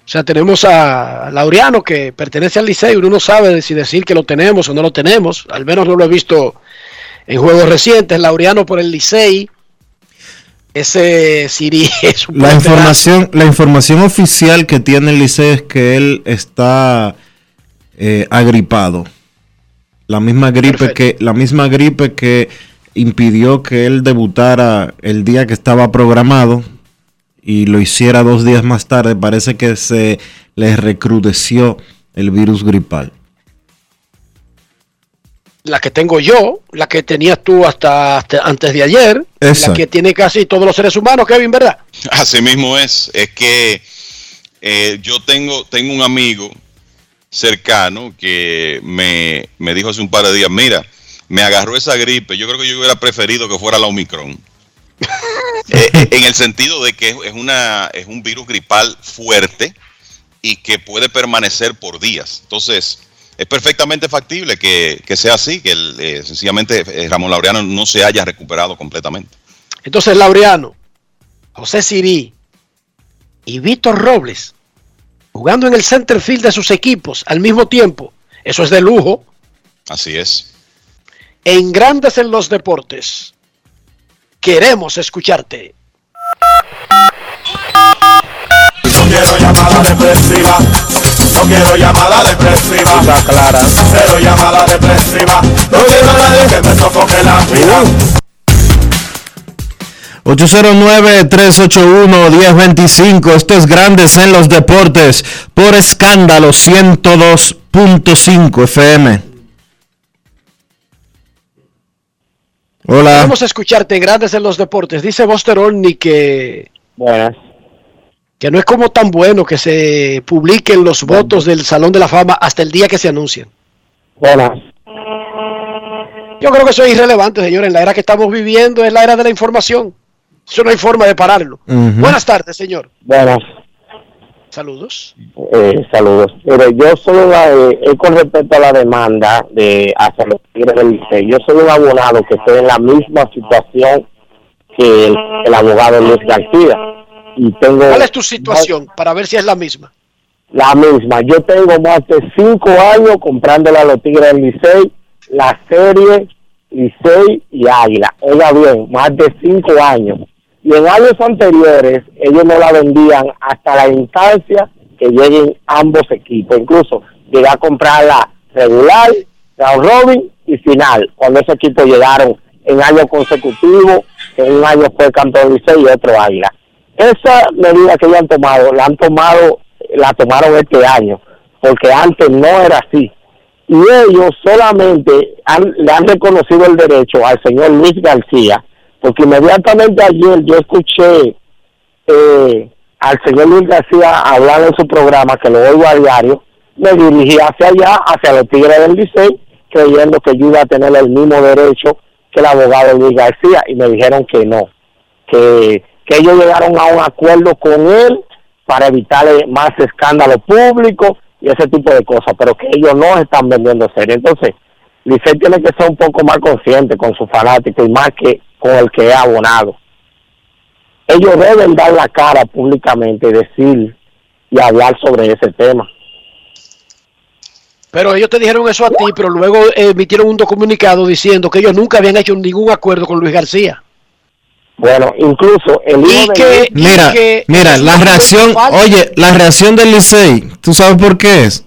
Speaker 4: O sea, tenemos a Laureano que pertenece al Liceo, uno no sabe si decir que lo tenemos o no lo tenemos, al menos no lo he visto en juegos recientes, Laureano por el Licey, ese Siri es un
Speaker 7: La información, la información oficial que tiene el Liceo es que él está eh, agripado. La misma gripe que, la misma gripe que impidió que él debutara el día que estaba programado y lo hiciera dos días más tarde. Parece que se le recrudeció el virus gripal.
Speaker 4: La que tengo yo, la que tenías tú hasta, hasta antes de ayer,
Speaker 7: Esa.
Speaker 4: la que tiene casi todos los seres humanos, Kevin, ¿verdad?
Speaker 19: Así mismo es. Es que eh, yo tengo, tengo un amigo cercano que me, me dijo hace un par de días, mira, me agarró esa gripe, yo creo que yo hubiera preferido que fuera la Omicron. Eh, eh, en el sentido de que es, es una, es un virus gripal fuerte y que puede permanecer por días. Entonces, es perfectamente factible que, que sea así, que el, eh, sencillamente eh, Ramón Laureano no se haya recuperado completamente.
Speaker 4: Entonces, Laureano, José Sirí y Víctor Robles jugando en el center field de sus equipos al mismo tiempo, eso es de lujo.
Speaker 19: Así es.
Speaker 4: En Grandes en los Deportes, queremos escucharte.
Speaker 8: No quiero llamada depresiva. No quiero llamada depresiva. clara. Cero llamada depresiva. No quiero a nadie que me sofoque la vida.
Speaker 7: 809-381-1025. Esto es Grandes en los Deportes por escándalo 102.5 FM. Hola.
Speaker 4: Queremos escucharte en Grandes en los Deportes. Dice Buster Olney que, que no es como tan bueno que se publiquen los votos del Salón de la Fama hasta el día que se anuncien.
Speaker 21: Buenas.
Speaker 4: Yo creo que eso es irrelevante, señores. En la era que estamos viviendo es la era de la información. Eso no hay forma de pararlo. Buenas tardes, señor.
Speaker 21: Buenas.
Speaker 4: Saludos.
Speaker 21: Eh, saludos. Pero yo solo la, eh, es con respecto a la demanda de hacia los Tigres del. Yo soy un abogado que estoy en la misma situación que el, el abogado Luis García. Y tengo
Speaker 4: ¿Cuál es tu situación para ver si es la misma?
Speaker 21: la misma. Yo tengo más de cinco años comprándole a los Tigres del Licey la serie Licey y Águila. Oiga bien, más de cinco años. Y en años anteriores ellos no la vendían hasta la instancia que lleguen ambos equipos. Incluso llegué a comprarla regular, round robin y final. Cuando esos equipos llegaron en años consecutivos, que un año fue campeón Licey y otro Águila. Esa medida que ellos han tomado, la han tomado, la tomaron este año, porque antes no era así. Y ellos solamente han- le han reconocido el derecho al señor Luis García, porque inmediatamente ayer yo escuché eh, al señor Luis García hablar en su programa, que lo oigo a diario, me dirigí hacia allá, hacia los Tigres del Licey, creyendo que yo iba a tener el mismo derecho que el abogado Luis García, y me dijeron que no, que, que ellos llegaron a un acuerdo con él para evitarle más escándalo público y ese tipo de cosas, pero que ellos no están vendiendo serie. Entonces, Licey tiene que ser un poco más consciente con su fanático y más que con el que es abonado. Ellos deben dar la cara públicamente y decir y hablar sobre ese tema.
Speaker 4: Pero ellos te dijeron eso a ti, pero luego eh, emitieron un comunicado diciendo que ellos nunca habían hecho ningún acuerdo con Luis García.
Speaker 21: Bueno, incluso el
Speaker 4: Y
Speaker 21: hijo de
Speaker 4: que-
Speaker 1: Mira,
Speaker 4: que-
Speaker 1: mira, la reacción, oye, la reacción del Licey, ¿tú sabes por qué es?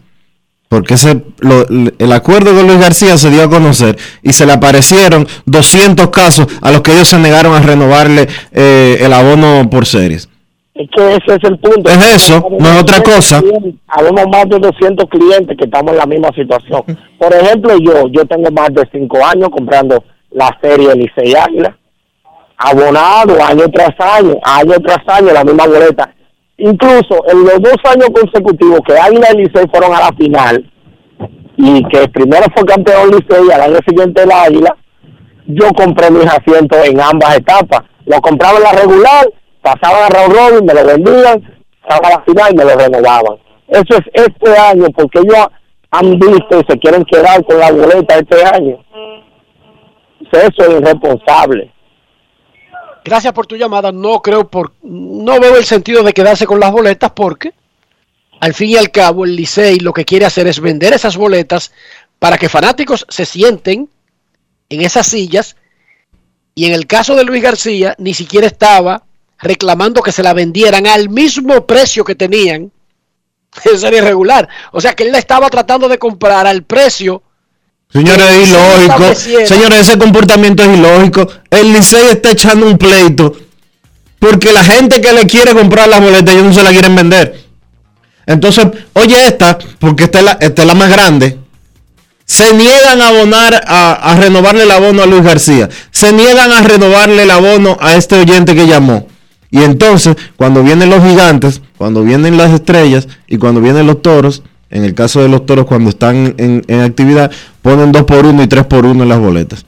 Speaker 1: Porque ese, lo- el acuerdo con Luis García se dio a conocer y se le aparecieron 200 casos a los que ellos se negaron a renovarle eh, el abono por series.
Speaker 21: Es que ese es el punto.
Speaker 1: Es eso, no es otra cosa.
Speaker 21: Habemos más de 200 clientes que estamos en la misma situación. Por ejemplo, yo yo tengo más de 5 años comprando la serie Licey Águila. Abonado año tras año, año tras año, la misma boleta. Incluso en los dos años consecutivos que Águila y Licey fueron a la final y que primero fue campeón Licey y al año siguiente el Águila, yo compré mis asientos en ambas etapas. Lo compraba en la regular, pasaban a round robin, me lo vendían, pasaba a la final y me lo renovaban. Eso es este año, porque ellos han visto y se quieren quedar con la boleta este año. Eso es irresponsable.
Speaker 4: Gracias por tu llamada. No creo por, no veo el sentido de quedarse con las boletas porque al fin y al cabo el Licey lo que quiere hacer es vender esas boletas para que fanáticos se sienten en esas sillas y en el caso de Luis García ni siquiera estaba reclamando que se la vendieran al mismo precio que tenían en serie regular. O sea que él la estaba tratando de comprar al precio
Speaker 1: Señores, es ilógico. Señores, ese comportamiento es ilógico. El Licey está echando un pleito porque la gente que le quiere comprar las boletas, ellos no se la quieren vender. Entonces, oye esta, porque esta es la, esta es la más grande. Se niegan a abonar, a, a renovarle el abono a Luis García. Se niegan a renovarle el abono a este oyente que llamó. Y entonces, cuando vienen los gigantes, cuando vienen las estrellas y cuando vienen los toros, en el caso de los toros, cuando están en, en actividad, ponen 2 por 1 y 3 por 1 en las boletas.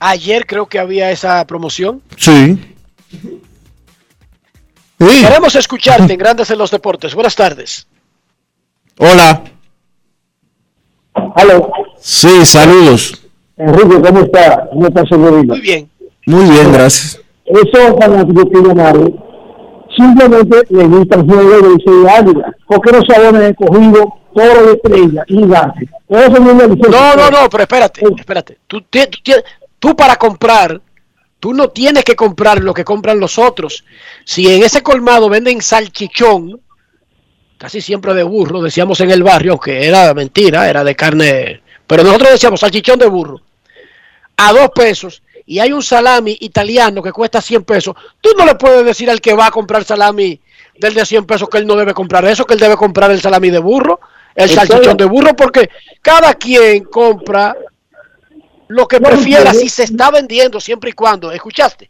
Speaker 4: Ayer creo que había esa promoción.
Speaker 1: Sí. Sí.
Speaker 4: Queremos escucharte en Grandes en los Deportes. Buenas tardes.
Speaker 1: Hola.
Speaker 21: Aló.
Speaker 1: Sí, saludos.
Speaker 21: Enrique, ¿cómo está? ¿Cómo está su
Speaker 4: Muy bien.
Speaker 1: Muy bien, gracias.
Speaker 21: Esos fanáticos que llamaron simplemente les gusta el juego de Águila. porque no se abonan escogido toro de estrella y gante? Eso no,
Speaker 4: No, no, no, pero espérate, espérate. Tú, para comprar, tú no tienes que comprar lo que compran los otros. Si en ese colmado venden salchichón, casi siempre de burro, decíamos en el barrio, aunque era mentira, era de carne, pero nosotros decíamos salchichón de burro, a dos pesos, y hay un salami italiano que cuesta 100 pesos, tú no le puedes decir al que va a comprar salami del de 100 pesos que él no debe comprar eso, que él debe comprar el salami de burro, el salchichón de burro, porque cada quien compra lo que
Speaker 21: No,
Speaker 4: prefiera si se está vendiendo siempre y cuando, ¿escuchaste?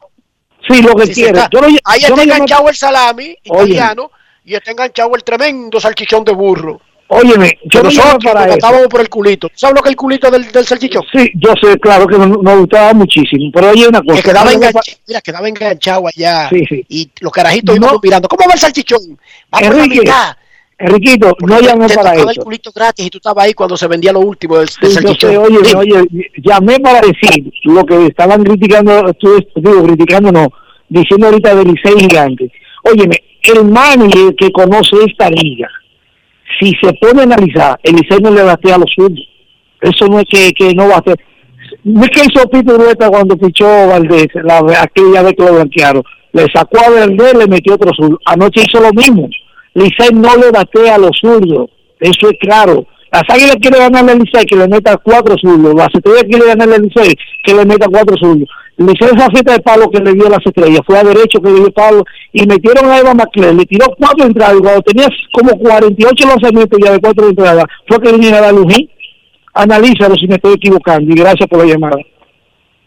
Speaker 21: Sí, lo que
Speaker 4: Si está-
Speaker 21: no-
Speaker 4: ahí está
Speaker 21: no llamo-
Speaker 4: enganchado el salami
Speaker 21: Oye.
Speaker 4: italiano y está enganchado el tremendo salchichón de burro.
Speaker 21: Óyeme, yo no
Speaker 4: nosotros
Speaker 21: para
Speaker 4: matábamos por el culito. ¿Sabes lo que es el culito del, del salchichón?
Speaker 21: Sí, yo sé, claro que nos, nos gustaba muchísimo, pero oye una cosa.
Speaker 4: que quedaba,
Speaker 21: no
Speaker 4: enganchado, mira, quedaba enganchado allá.
Speaker 21: Sí, sí.
Speaker 4: Y los carajitos íbamos mirando. ¿Cómo va el salchichón? Va por la
Speaker 21: Enrique,
Speaker 4: mitad.
Speaker 21: Enriquito, no llamé para
Speaker 4: tocaba el
Speaker 21: eso.
Speaker 4: culito gratis y tú estabas ahí cuando se vendía lo último del, del
Speaker 21: Sí, yo
Speaker 4: salchichón.
Speaker 21: sé, oye, oye, llamé para decir lo que estaban criticando, digo, criticando no, diciendo ahorita del Licey Gigante. Óyeme, el manager que conoce esta liga, si se pone a analizar, el Licey no le batea a los suyos. Eso no es que, que no va a hacer. No es que hizo Pito Urueta cuando fichó Valdés, la, aquella vez que lo blanquearon. Le sacó a Valdés, le metió otro sur. Anoche hizo lo mismo. Licey no le batea a los zurdos. Eso es claro.
Speaker 22: las águilas quieren ganarle al Licey, que le meta cuatro zurdos. Las estrellas quieren ganarle al Licey, que le meta cuatro zurdos. Hicieron esa fiesta de palo que le dio a las estrellas. Fue a derecho que le dio palo y metieron a Eva McLean. Le tiró cuatro entradas. Y cuando tenía como 48 lanzamientos ya de cuatro entradas, fue que viniera a dar Lujín. Analízalo si me estoy equivocando. Y gracias por la llamada.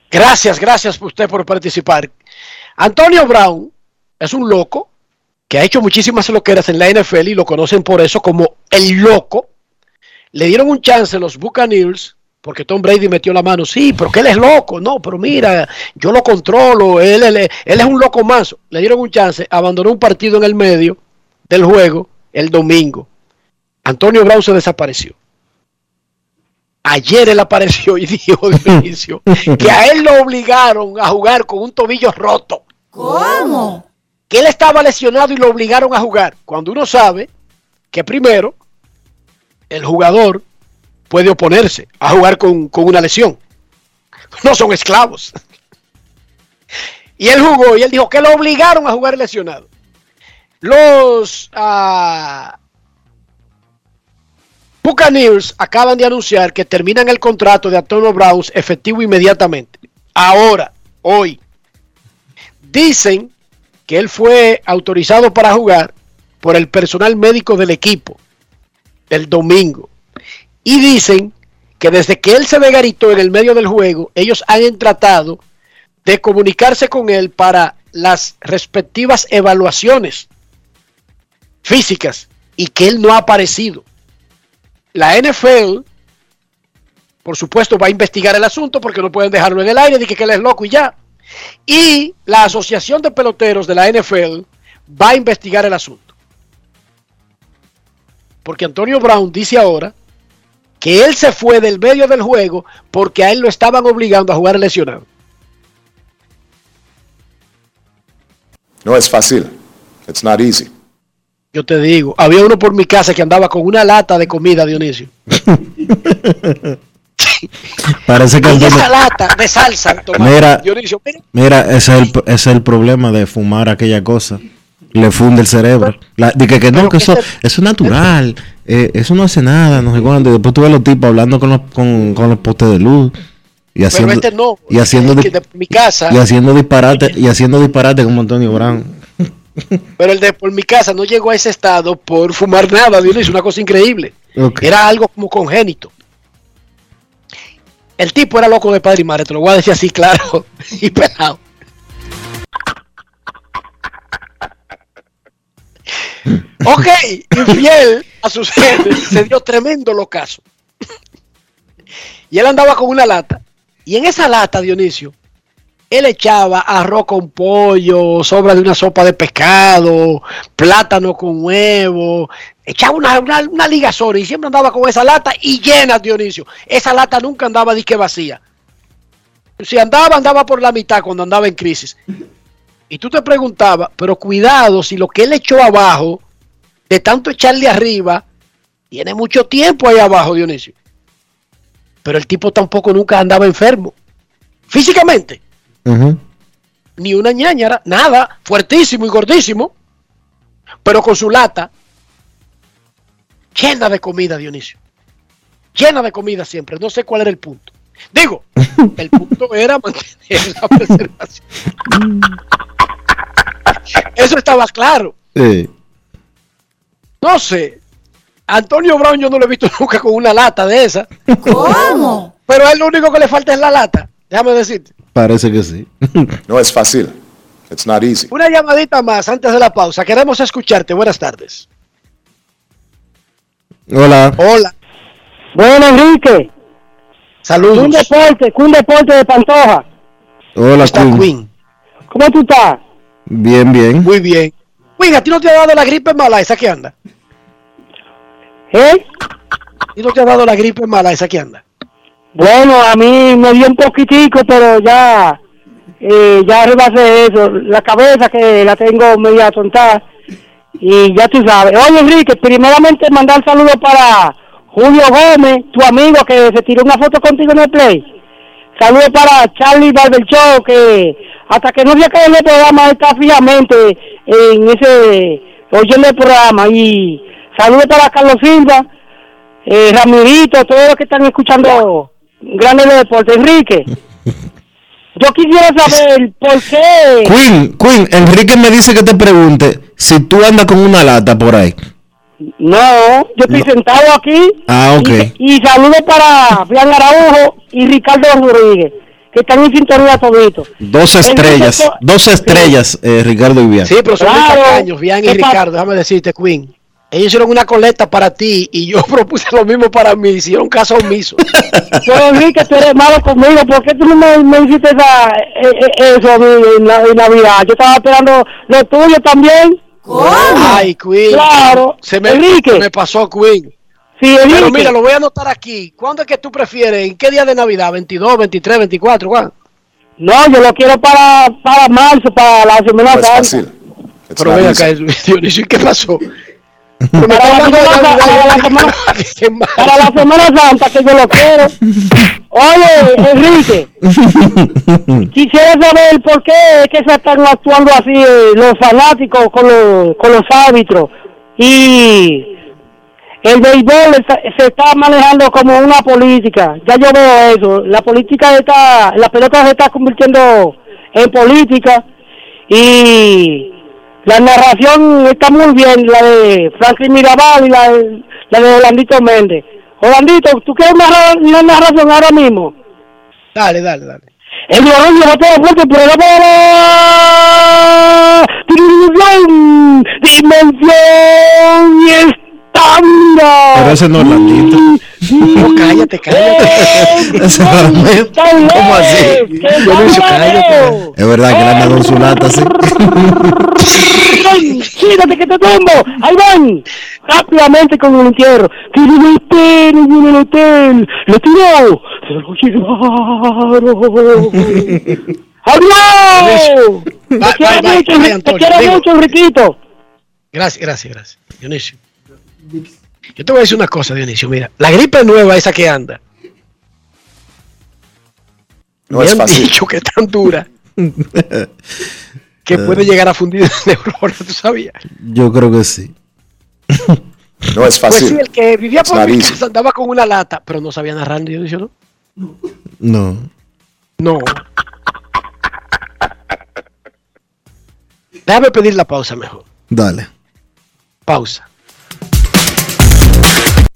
Speaker 4: Gracias, gracias usted por participar. Antonio Brown es un loco que ha hecho muchísimas loqueras en la NFL y lo conocen por eso como el loco. Le dieron un chance los Buccaneers porque Tom Brady metió la mano. Sí, pero que él es loco. No, pero mira, yo lo controlo. Él, él, él es un loco más. Le dieron un chance, abandonó un partido en el medio del juego el domingo. Antonio Brown se desapareció. Ayer él apareció y dijo Dionisio que a él lo obligaron a jugar con un tobillo roto.
Speaker 23: ¿Cómo?
Speaker 4: Que él estaba lesionado y lo obligaron a jugar. Cuando uno sabe que primero el jugador puede oponerse a jugar con, con una lesión. No son esclavos. Y él jugó y él dijo que lo obligaron a jugar lesionado. Los ah, Buccaneers acaban de anunciar que terminan el contrato de Antonio Browns efectivo inmediatamente. Ahora, hoy. Dicen que él fue autorizado para jugar por el personal médico del equipo el domingo. Y dicen que desde que él se vegaritó en el medio del juego, ellos han tratado de comunicarse con él para las respectivas evaluaciones físicas y que él no ha aparecido. La NFL, por supuesto, va a investigar el asunto porque no pueden dejarlo en el aire, de que él es loco y ya. Y la Asociación de Peloteros de la NFL va a investigar el asunto. Porque Antonio Brown dice ahora que él se fue del medio del juego porque a él lo estaban obligando a jugar lesionado.
Speaker 20: No es fácil. It's not easy.
Speaker 4: Yo te digo, había uno por mi casa que andaba con una lata de comida, Dionisio.
Speaker 1: Parece que
Speaker 4: y
Speaker 1: el
Speaker 4: esa
Speaker 1: dueño-
Speaker 4: lata de salsa.
Speaker 1: Mira,
Speaker 4: mira,
Speaker 1: mira, ese es, el, ese es el problema de fumar aquella cosa. Le funde el cerebro. La, de que, que no, que eso, eso es natural. eh, eso no hace nada, no sé cuándo. Después tú ves los tipos hablando con los, con, con los postes de luz. Y haciendo,
Speaker 4: este no.
Speaker 1: y haciendo,
Speaker 4: de mi casa,
Speaker 1: y haciendo disparate, y haciendo disparate como Antonio Brown.
Speaker 4: pero el de por mi casa no llegó a ese estado por fumar nada, Dionisio, una cosa increíble. Era algo como congénito. El tipo era loco de padre y madre, te lo voy a decir así claro y pelado. Ok, infiel a sus jefes, se dio tremendo locazo. Y él andaba con una lata. Y en esa lata, Dionisio, él echaba arroz con pollo, sobra de una sopa de pescado, plátano con huevo, echaba una, una, una ligazón y siempre andaba con esa lata y llena, Dionisio. Esa lata nunca andaba disque vacía. Si andaba, andaba por la mitad cuando andaba en crisis. Y tú te preguntabas, pero cuidado, si lo que él echó abajo, de tanto echarle arriba, tiene mucho tiempo ahí abajo, Dionisio. Pero el tipo tampoco nunca andaba enfermo. Físicamente ni una ñañara, nada, fuertísimo y gordísimo, pero con su lata llena de comida, Dionisio. Llena de comida siempre. No sé cuál era el punto. Digo, el punto era mantener la preservación. Eso estaba claro.
Speaker 1: Sí.
Speaker 4: No sé. Antonio Brown yo no lo he visto nunca con una lata de esa.
Speaker 23: ¿Cómo?
Speaker 4: Pero a él lo único que le falta es la lata. Déjame decirte.
Speaker 1: Parece que sí.
Speaker 20: No es fácil. It's not easy.
Speaker 4: Una llamadita más antes de la pausa. Queremos escucharte. Buenas tardes.
Speaker 1: Hola.
Speaker 4: Hola.
Speaker 22: Bueno, Enrique.
Speaker 4: Saludos.
Speaker 22: Un deporte, un deporte de Pantoja.
Speaker 1: Hola, Queen.
Speaker 22: ¿Cómo tú estás?
Speaker 1: Bien, bien.
Speaker 4: Muy bien. Queen, ¿a ti no te ha dado la gripe mala esa que anda?
Speaker 22: ¿Eh?
Speaker 4: ¿A ti no te ha dado la gripe mala esa que anda?
Speaker 22: Bueno, a mí me dio un poquitico, pero ya, eh, ya rebasé eso. La cabeza que la tengo media tontada. Y ya tú sabes. Oye, Enrique, primeramente mandar saludos para Julio Gómez, tu amigo que se tiró una foto contigo en el Play. Saludos para Charlie Barber Show, que hasta que no se acabe el programa está fijamente en ese oyendo el programa. Y saludos para Carlos Silva, eh, Ramirito, todos los que están escuchando Grandes de Deportes. Enrique, yo quisiera saber por qué.
Speaker 1: Queen, Queen, Enrique me dice que te pregunte si tú andas con una lata por ahí.
Speaker 22: No, yo estoy sentado aquí.
Speaker 1: Ah, ok.
Speaker 22: Y, y saludo para Bian Araujo y Ricardo Rodríguez, que están en sintonía toditos.
Speaker 1: Dos estrellas, dos estrellas, eh, Ricardo y Bian.
Speaker 4: Sí, pero son muy
Speaker 22: Claro.
Speaker 4: tacaños, Bian y. Ricardo, déjame decirte, Queen. Ellos hicieron una colecta para ti y yo propuse lo mismo para mí, hicieron caso omiso.
Speaker 22: Pero Enrique, tú eres malo conmigo, ¿por qué tú no me, me hiciste esa, eh, eh, eso en, la- en Navidad? Yo estaba esperando lo tuyo también.
Speaker 4: Ay, Queen.
Speaker 22: Claro.
Speaker 4: Se me,
Speaker 22: Enrique.
Speaker 4: se me pasó, Queen.
Speaker 22: Sí,
Speaker 4: Pero mira, lo voy a anotar aquí. ¿Cuándo es que tú prefieres? ¿En qué día de Navidad? ¿22, 23, 24? ¿cuándo?
Speaker 22: No, yo lo quiero para, para marzo, para la Semana
Speaker 20: No es fácil.
Speaker 4: Pero ven acá, Dionisio, ¿y qué pasó?
Speaker 22: Para la, semana, para, la semana, para la Semana Santa, que yo lo quiero. Oye, Enrique, quisiera saber por qué es que se están actuando así eh, los fanáticos con los, con los árbitros. Y el béisbol está- se está manejando como una política. Ya yo veo eso. La política está, la pelota se está convirtiendo en política y la narración está muy bien, la de Franklin Mirabal y la de, la de Orlandito Méndez. Orlandito, ¿tú quieres narrar una narración ahora mismo?
Speaker 4: Dale, dale, dale.
Speaker 22: El violón llegó todo fuerte, pero no para dimensión, dimensión y.
Speaker 1: Pero ese no es Orlandito.
Speaker 4: No, cállate, cállate.
Speaker 1: Ese mí, ¿Cómo así?
Speaker 4: Dionisio, cállate.
Speaker 1: Es verdad que le han dado su lata así.
Speaker 22: Quítate que te tumbo. Ahí van. Rápidamente con el entierro. Tiene un hotel, en el hotel. Lo tiró. Se lo llevaron. ¡Adiós! Te quiero mucho, Enriquito.
Speaker 4: Gracias, gracias, gracias. Dionisio. Yo te voy a decir una cosa, Dionisio. Mira, la gripe nueva esa que anda.
Speaker 20: No
Speaker 4: me
Speaker 20: es
Speaker 4: han
Speaker 20: fácil.
Speaker 4: dicho que es tan dura que puede llegar a fundir el neurona, ¿tú sabías?
Speaker 1: Yo creo que sí.
Speaker 20: No es
Speaker 4: Pues sí,
Speaker 20: fácil.
Speaker 4: el que vivía por mi casa andaba con una lata, pero no sabía narrar, Dionisio, ¿no?
Speaker 1: No.
Speaker 4: No. Déjame pedir la pausa mejor.
Speaker 1: Dale.
Speaker 4: Pausa.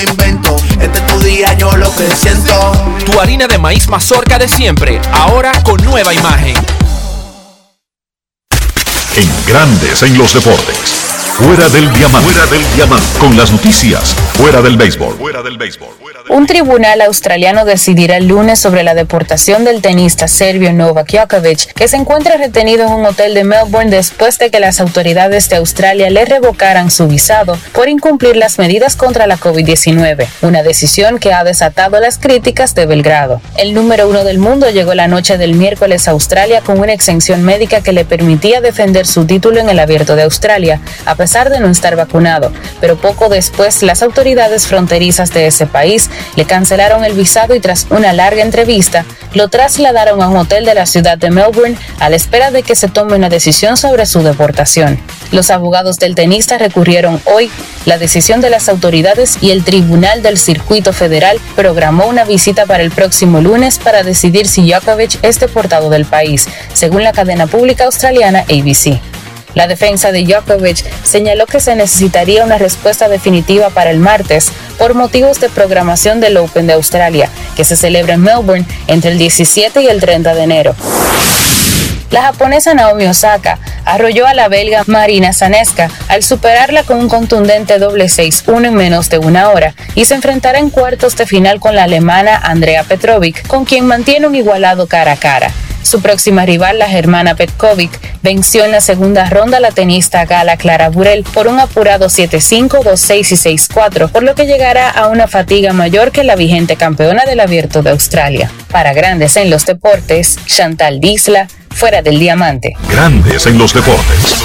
Speaker 8: invento. Este es tu día, yo lo que siento.
Speaker 24: Tu harina de maíz mazorca de siempre, ahora con nueva imagen.
Speaker 3: En Grandes en los deportes. Fuera del diamante. Fuera del diamante. Con las noticias. Fuera del béisbol. Fuera del béisbol.
Speaker 25: Un tribunal australiano decidirá el lunes sobre la deportación del tenista serbio Novak Djokovic, que se encuentra retenido en un hotel de Melbourne después de que las autoridades de Australia le revocaran su visado por incumplir las medidas contra la COVID-19, una decisión que ha desatado las críticas de Belgrado. El número uno del mundo llegó la noche del miércoles a Australia con una exención médica que le permitía defender su título en el Abierto de Australia, a pesar de no estar vacunado, pero poco después las autoridades fronterizas de ese país le cancelaron el visado y tras una larga entrevista lo trasladaron a un hotel de la ciudad de Melbourne a la espera de que se tome una decisión sobre su deportación. Los abogados del tenista recurrieron hoy la decisión de las autoridades y el Tribunal del Circuito Federal programó una visita para el próximo lunes para decidir si Djokovic es deportado del país, según la cadena pública australiana ABC. La defensa de Djokovic señaló que se necesitaría una respuesta definitiva para el martes por motivos de programación del Open de Australia, que se celebra en Melbourne entre el 17 y el 30 de enero. La japonesa Naomi Osaka arrolló a la belga Marina Zaneska al superarla con un contundente doble 6-1 en menos de una hora y se enfrentará en cuartos de final con la alemana Andrea Petrovic, con quien mantiene un igualado cara a cara. Su próxima rival, la germana Petkovic, venció en la segunda ronda a la tenista gala Clara Burel por un apurado 7-5, 2-6 y 6-4, por lo que llegará a una fatiga mayor que la vigente campeona del Abierto de Australia. Para grandes en los deportes, Chantal Disla, fuera del diamante.
Speaker 3: Grandes en los deportes.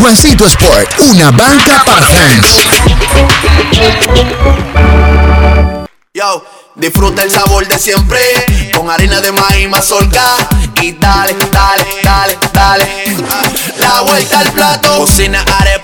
Speaker 26: Juancito Sport, una banca para fans.
Speaker 8: Yo, disfruta el sabor de siempre con harina de maíz mazorca y dale, dale, dale, dale. La vuelta al plato, cocina arepa,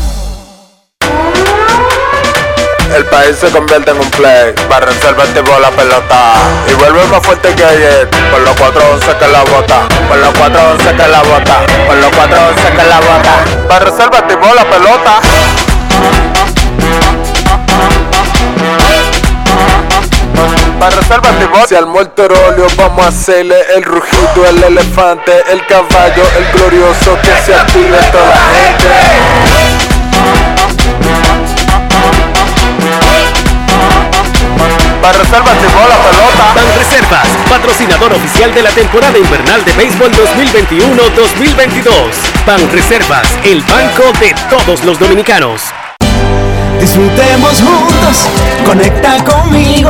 Speaker 27: El país se convierte en un play, para reservar tipo la pelota. Y vuelve más fuerte que ayer, por los 411 que la bota, por los 411 que la bota, por los 411 que la bota, para reservar tipo la pelota. Para reservar Si al óleo vamos a hacerle el rugido, el elefante, el caballo, el glorioso que se active toda la gente. Para reservas llegó la pelota.
Speaker 28: Ban Reservas, patrocinador oficial de la temporada invernal de béisbol 2021-2022. Ban Reservas, el banco de todos los dominicanos.
Speaker 2: Disfrutemos juntos, conecta conmigo.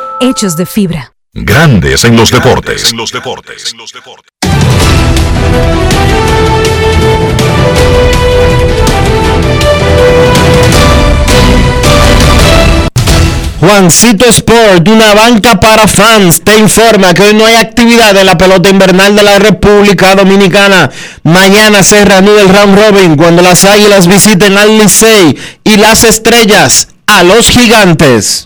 Speaker 29: hechos de fibra.
Speaker 3: Grandes en los deportes. los deportes.
Speaker 1: Juancito Sport, una banca para fans, te informa que hoy no hay actividad de la pelota invernal de la República Dominicana. Mañana se reanuda el round robin cuando las águilas visiten al Licey y las estrellas a los gigantes.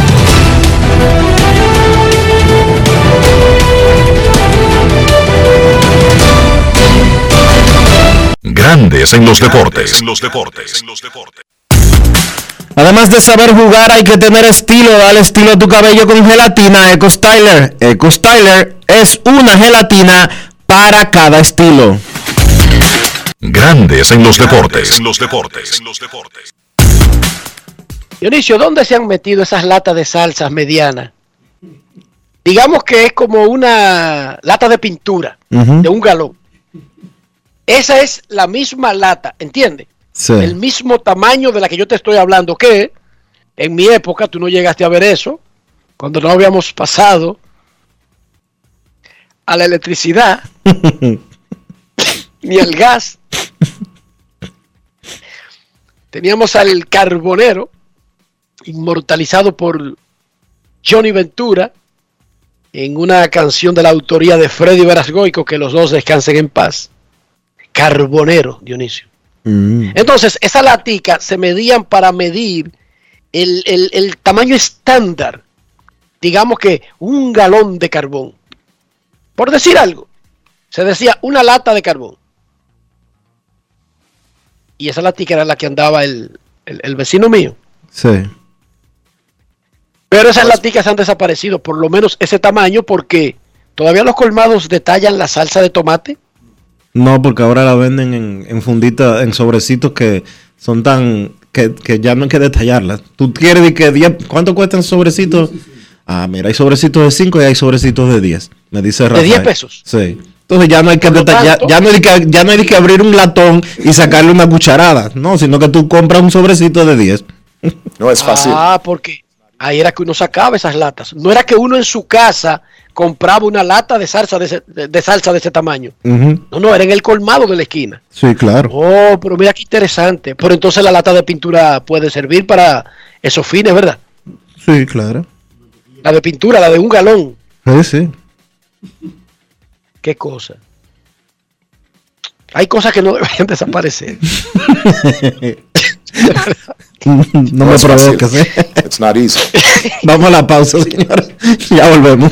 Speaker 3: Grandes en los deportes.
Speaker 1: Además de saber jugar, hay que tener estilo. Dale estilo a tu cabello con gelatina Eco Styler. Eco Styler es una gelatina para cada estilo.
Speaker 3: Grandes en los deportes.
Speaker 4: Dionisio, ¿dónde se han metido esas latas de salsas medianas? Digamos que es como una lata de pintura de un galón. Esa es la misma lata, ¿entiendes?
Speaker 1: Sí.
Speaker 4: El mismo tamaño de la que yo te estoy hablando, que en mi época tú no llegaste a ver eso, cuando no habíamos pasado a la electricidad ni al gas. Teníamos al carbonero, inmortalizado por Johnny Ventura, en una canción de la autoría de Freddy Verasgoico, que los dos descansen en paz. Carbonero, Dionisio. Entonces, esa latica se medían para medir el, el- el tamaño estándar. Digamos que un galón de carbón. Por decir algo, se decía una lata de carbón. Y esa latica era la que andaba el, el- el vecino mío.
Speaker 1: Sí.
Speaker 4: Pero esas laticas han desaparecido, por lo menos ese tamaño, porque todavía los colmados detallan la salsa de tomate.
Speaker 1: No, porque ahora la venden en, en funditas, en sobrecitos que son tan. que, que ya no hay que detallarlas. Tú quieres decir que 10. ¿Cuánto cuestan sobrecitos? Ah, mira, hay sobrecitos de 5 y hay sobrecitos de 10. Me dice Rafael.
Speaker 4: 10 pesos?
Speaker 1: Sí. Entonces ya no hay que detallar, ya no hay que, ya no hay que abrir un latón y sacarle una cucharada. No, sino que tú compras un sobrecito de 10.
Speaker 20: No es fácil.
Speaker 4: Ah, porque ahí era que uno sacaba esas latas. No era que uno en su casa compraba una lata de salsa de, ese- de- de salsa de ese tamaño. No, no, era en el colmado de la esquina.
Speaker 1: Sí, claro.
Speaker 4: Oh, pero mira qué interesante. Pero entonces la lata de pintura puede servir para esos fines, ¿verdad?
Speaker 1: Sí, claro.
Speaker 4: La de pintura, la de un galón.
Speaker 1: Sí, sí.
Speaker 4: Qué cosa. Hay cosas que no deberían desaparecer.
Speaker 1: no me
Speaker 20: es fácil.
Speaker 1: provoques, ¿eh?
Speaker 20: It's not easy.
Speaker 1: Vamos a la pausa, señores. Ya volvemos.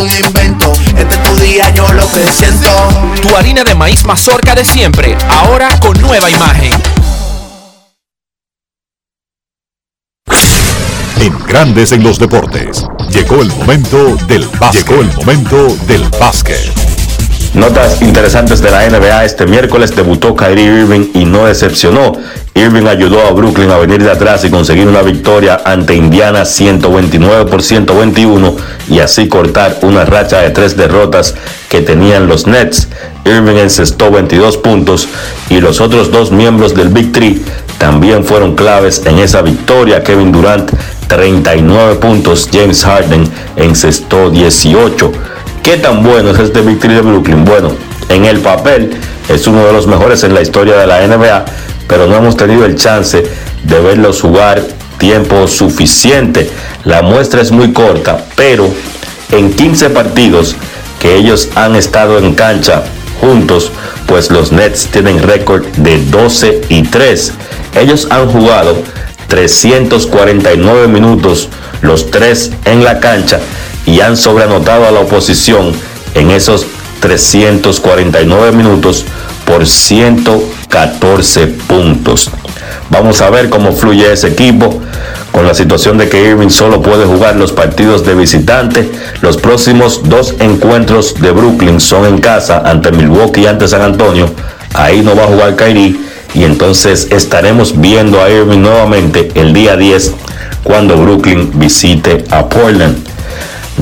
Speaker 8: algún invento. Este es tu día, yo lo que siento.
Speaker 24: Tu harina de maíz mazorca de siempre, ahora con nueva imagen.
Speaker 3: En Grandes en los deportes. Llegó el momento del básquet. Llegó el momento del básquet.
Speaker 30: Notas interesantes de la NBA. Este miércoles debutó Kyrie Irving y no decepcionó. Irving ayudó a Brooklyn a venir de atrás y conseguir una victoria ante Indiana 129 por 121 y así cortar una racha de tres derrotas que tenían los Nets. Irving encestó 22 puntos y los otros dos miembros del Big Three también fueron claves en esa victoria. Kevin Durant 39 puntos, James Harden encestó 18. ¿Qué tan bueno es este Big de Brooklyn? Bueno, en el papel es uno de los mejores en la historia de la NBA, pero no hemos tenido el chance de verlos jugar tiempo suficiente. La muestra es muy corta, pero en 15 partidos que ellos han estado en cancha juntos, pues los Nets tienen récord de 12 y 3. Ellos han jugado 349 minutos los tres en la cancha y han sobreanotado a la oposición en esos 349 minutos por 114 puntos. Vamos a ver cómo fluye ese equipo con la situación de que Irving solo puede jugar los partidos de visitante. Los próximos dos encuentros de Brooklyn son en casa ante Milwaukee y ante San Antonio. Ahí no va a jugar Kyrie y entonces estaremos viendo a Irving nuevamente el día 10 cuando Brooklyn visite a Portland.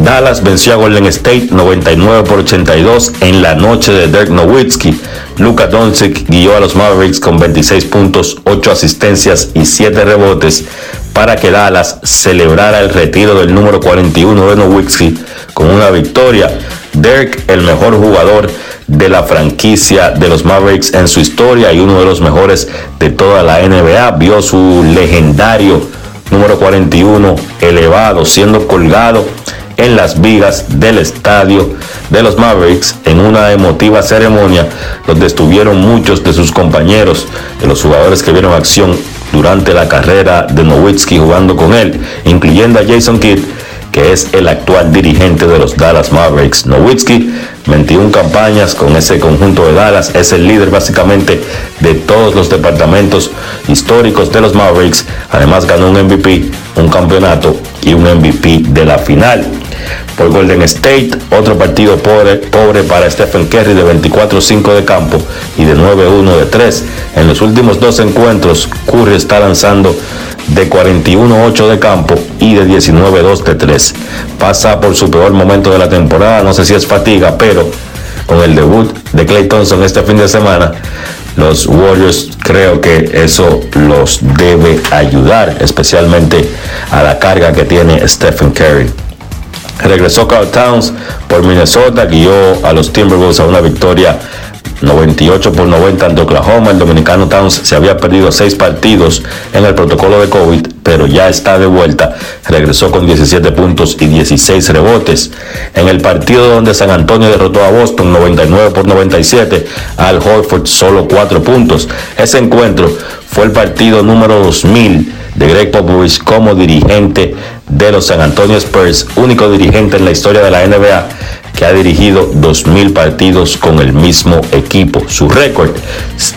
Speaker 30: Dallas venció a Golden State 99 por 82 en la noche de Dirk Nowitzki. Luka Doncic guió a los Mavericks con 26 puntos, 8 asistencias y 7 rebotes para que Dallas celebrara el retiro del número 41 de Nowitzki con una victoria. Dirk, el mejor jugador de la franquicia de los Mavericks en su historia y uno de los mejores de toda la NBA, vio su legendario número 41 elevado, siendo colgado en las vigas del estadio de los Mavericks en una emotiva ceremonia donde estuvieron muchos de sus compañeros, de los jugadores que vieron acción durante la carrera de Nowitzki jugando con él, incluyendo a Jason Kidd, que es el actual dirigente de los Dallas Mavericks. Nowitzki, 21 campañas con ese conjunto de Dallas, es el líder básicamente de todos los departamentos históricos de los Mavericks. Además ganó un MVP, un campeonato y un MVP de la final por Golden State. Otro partido pobre, para Stephen Curry de 24-5 de campo y de 9-1 de 3. En los últimos dos encuentros, Curry está lanzando de 41-8 de campo y de 19-2 de 3. Pasa por su peor momento de la temporada, no sé si es fatiga, pero con el debut de Clay Thompson este fin de semana, los Warriors creo que eso los debe ayudar, especialmente a la carga que tiene Stephen Curry. Regresó Carl Towns por Minnesota, guió a los Timberwolves a una victoria 98 por 90 ante Oklahoma. El dominicano Towns se había perdido seis partidos en el protocolo de COVID, pero ya está de vuelta. Regresó con 17 puntos y 16 rebotes. En el partido donde San Antonio derrotó a Boston 99 por 97, Al Horford solo 4 puntos. Ese encuentro fue el partido número 2000 de Greg Popovich como dirigente de los San Antonio Spurs, único dirigente en la historia de la NBA que ha dirigido 2.000 partidos con el mismo equipo. Su récord,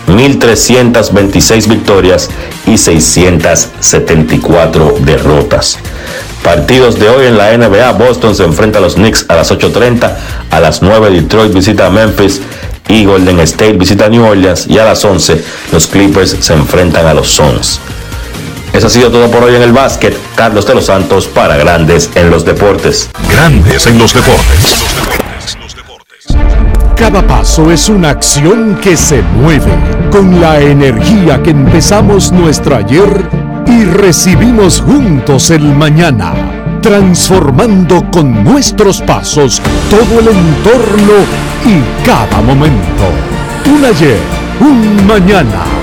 Speaker 30: 1.326 victorias y 674 derrotas. Partidos de hoy en la NBA, Boston se enfrenta a los Knicks a las 8.30, a las 9 Detroit visita a Memphis y Golden State visita a New Orleans y a las 11 los Clippers se enfrentan a los Suns. Eso ha sido todo por hoy en el básquet. Carlos de los Santos para Grandes en los Deportes.
Speaker 3: Grandes en los Deportes.
Speaker 31: Cada paso es una acción que se mueve con la energía que empezamos nuestro ayer y recibimos juntos el mañana, transformando con nuestros pasos todo el entorno y cada momento. Un ayer, un mañana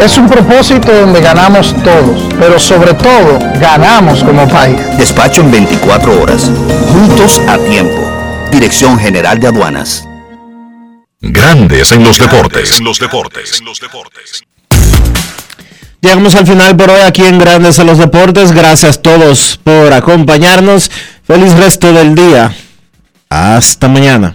Speaker 32: Es un propósito donde ganamos todos, pero sobre todo ganamos como país.
Speaker 33: Despacho en 24 horas, juntos a tiempo. Dirección General de Aduanas.
Speaker 3: Grandes en los deportes. En los deportes.
Speaker 1: Llegamos al final por hoy aquí en Grandes en los Deportes. Gracias a todos por acompañarnos. Feliz resto del día. Hasta mañana.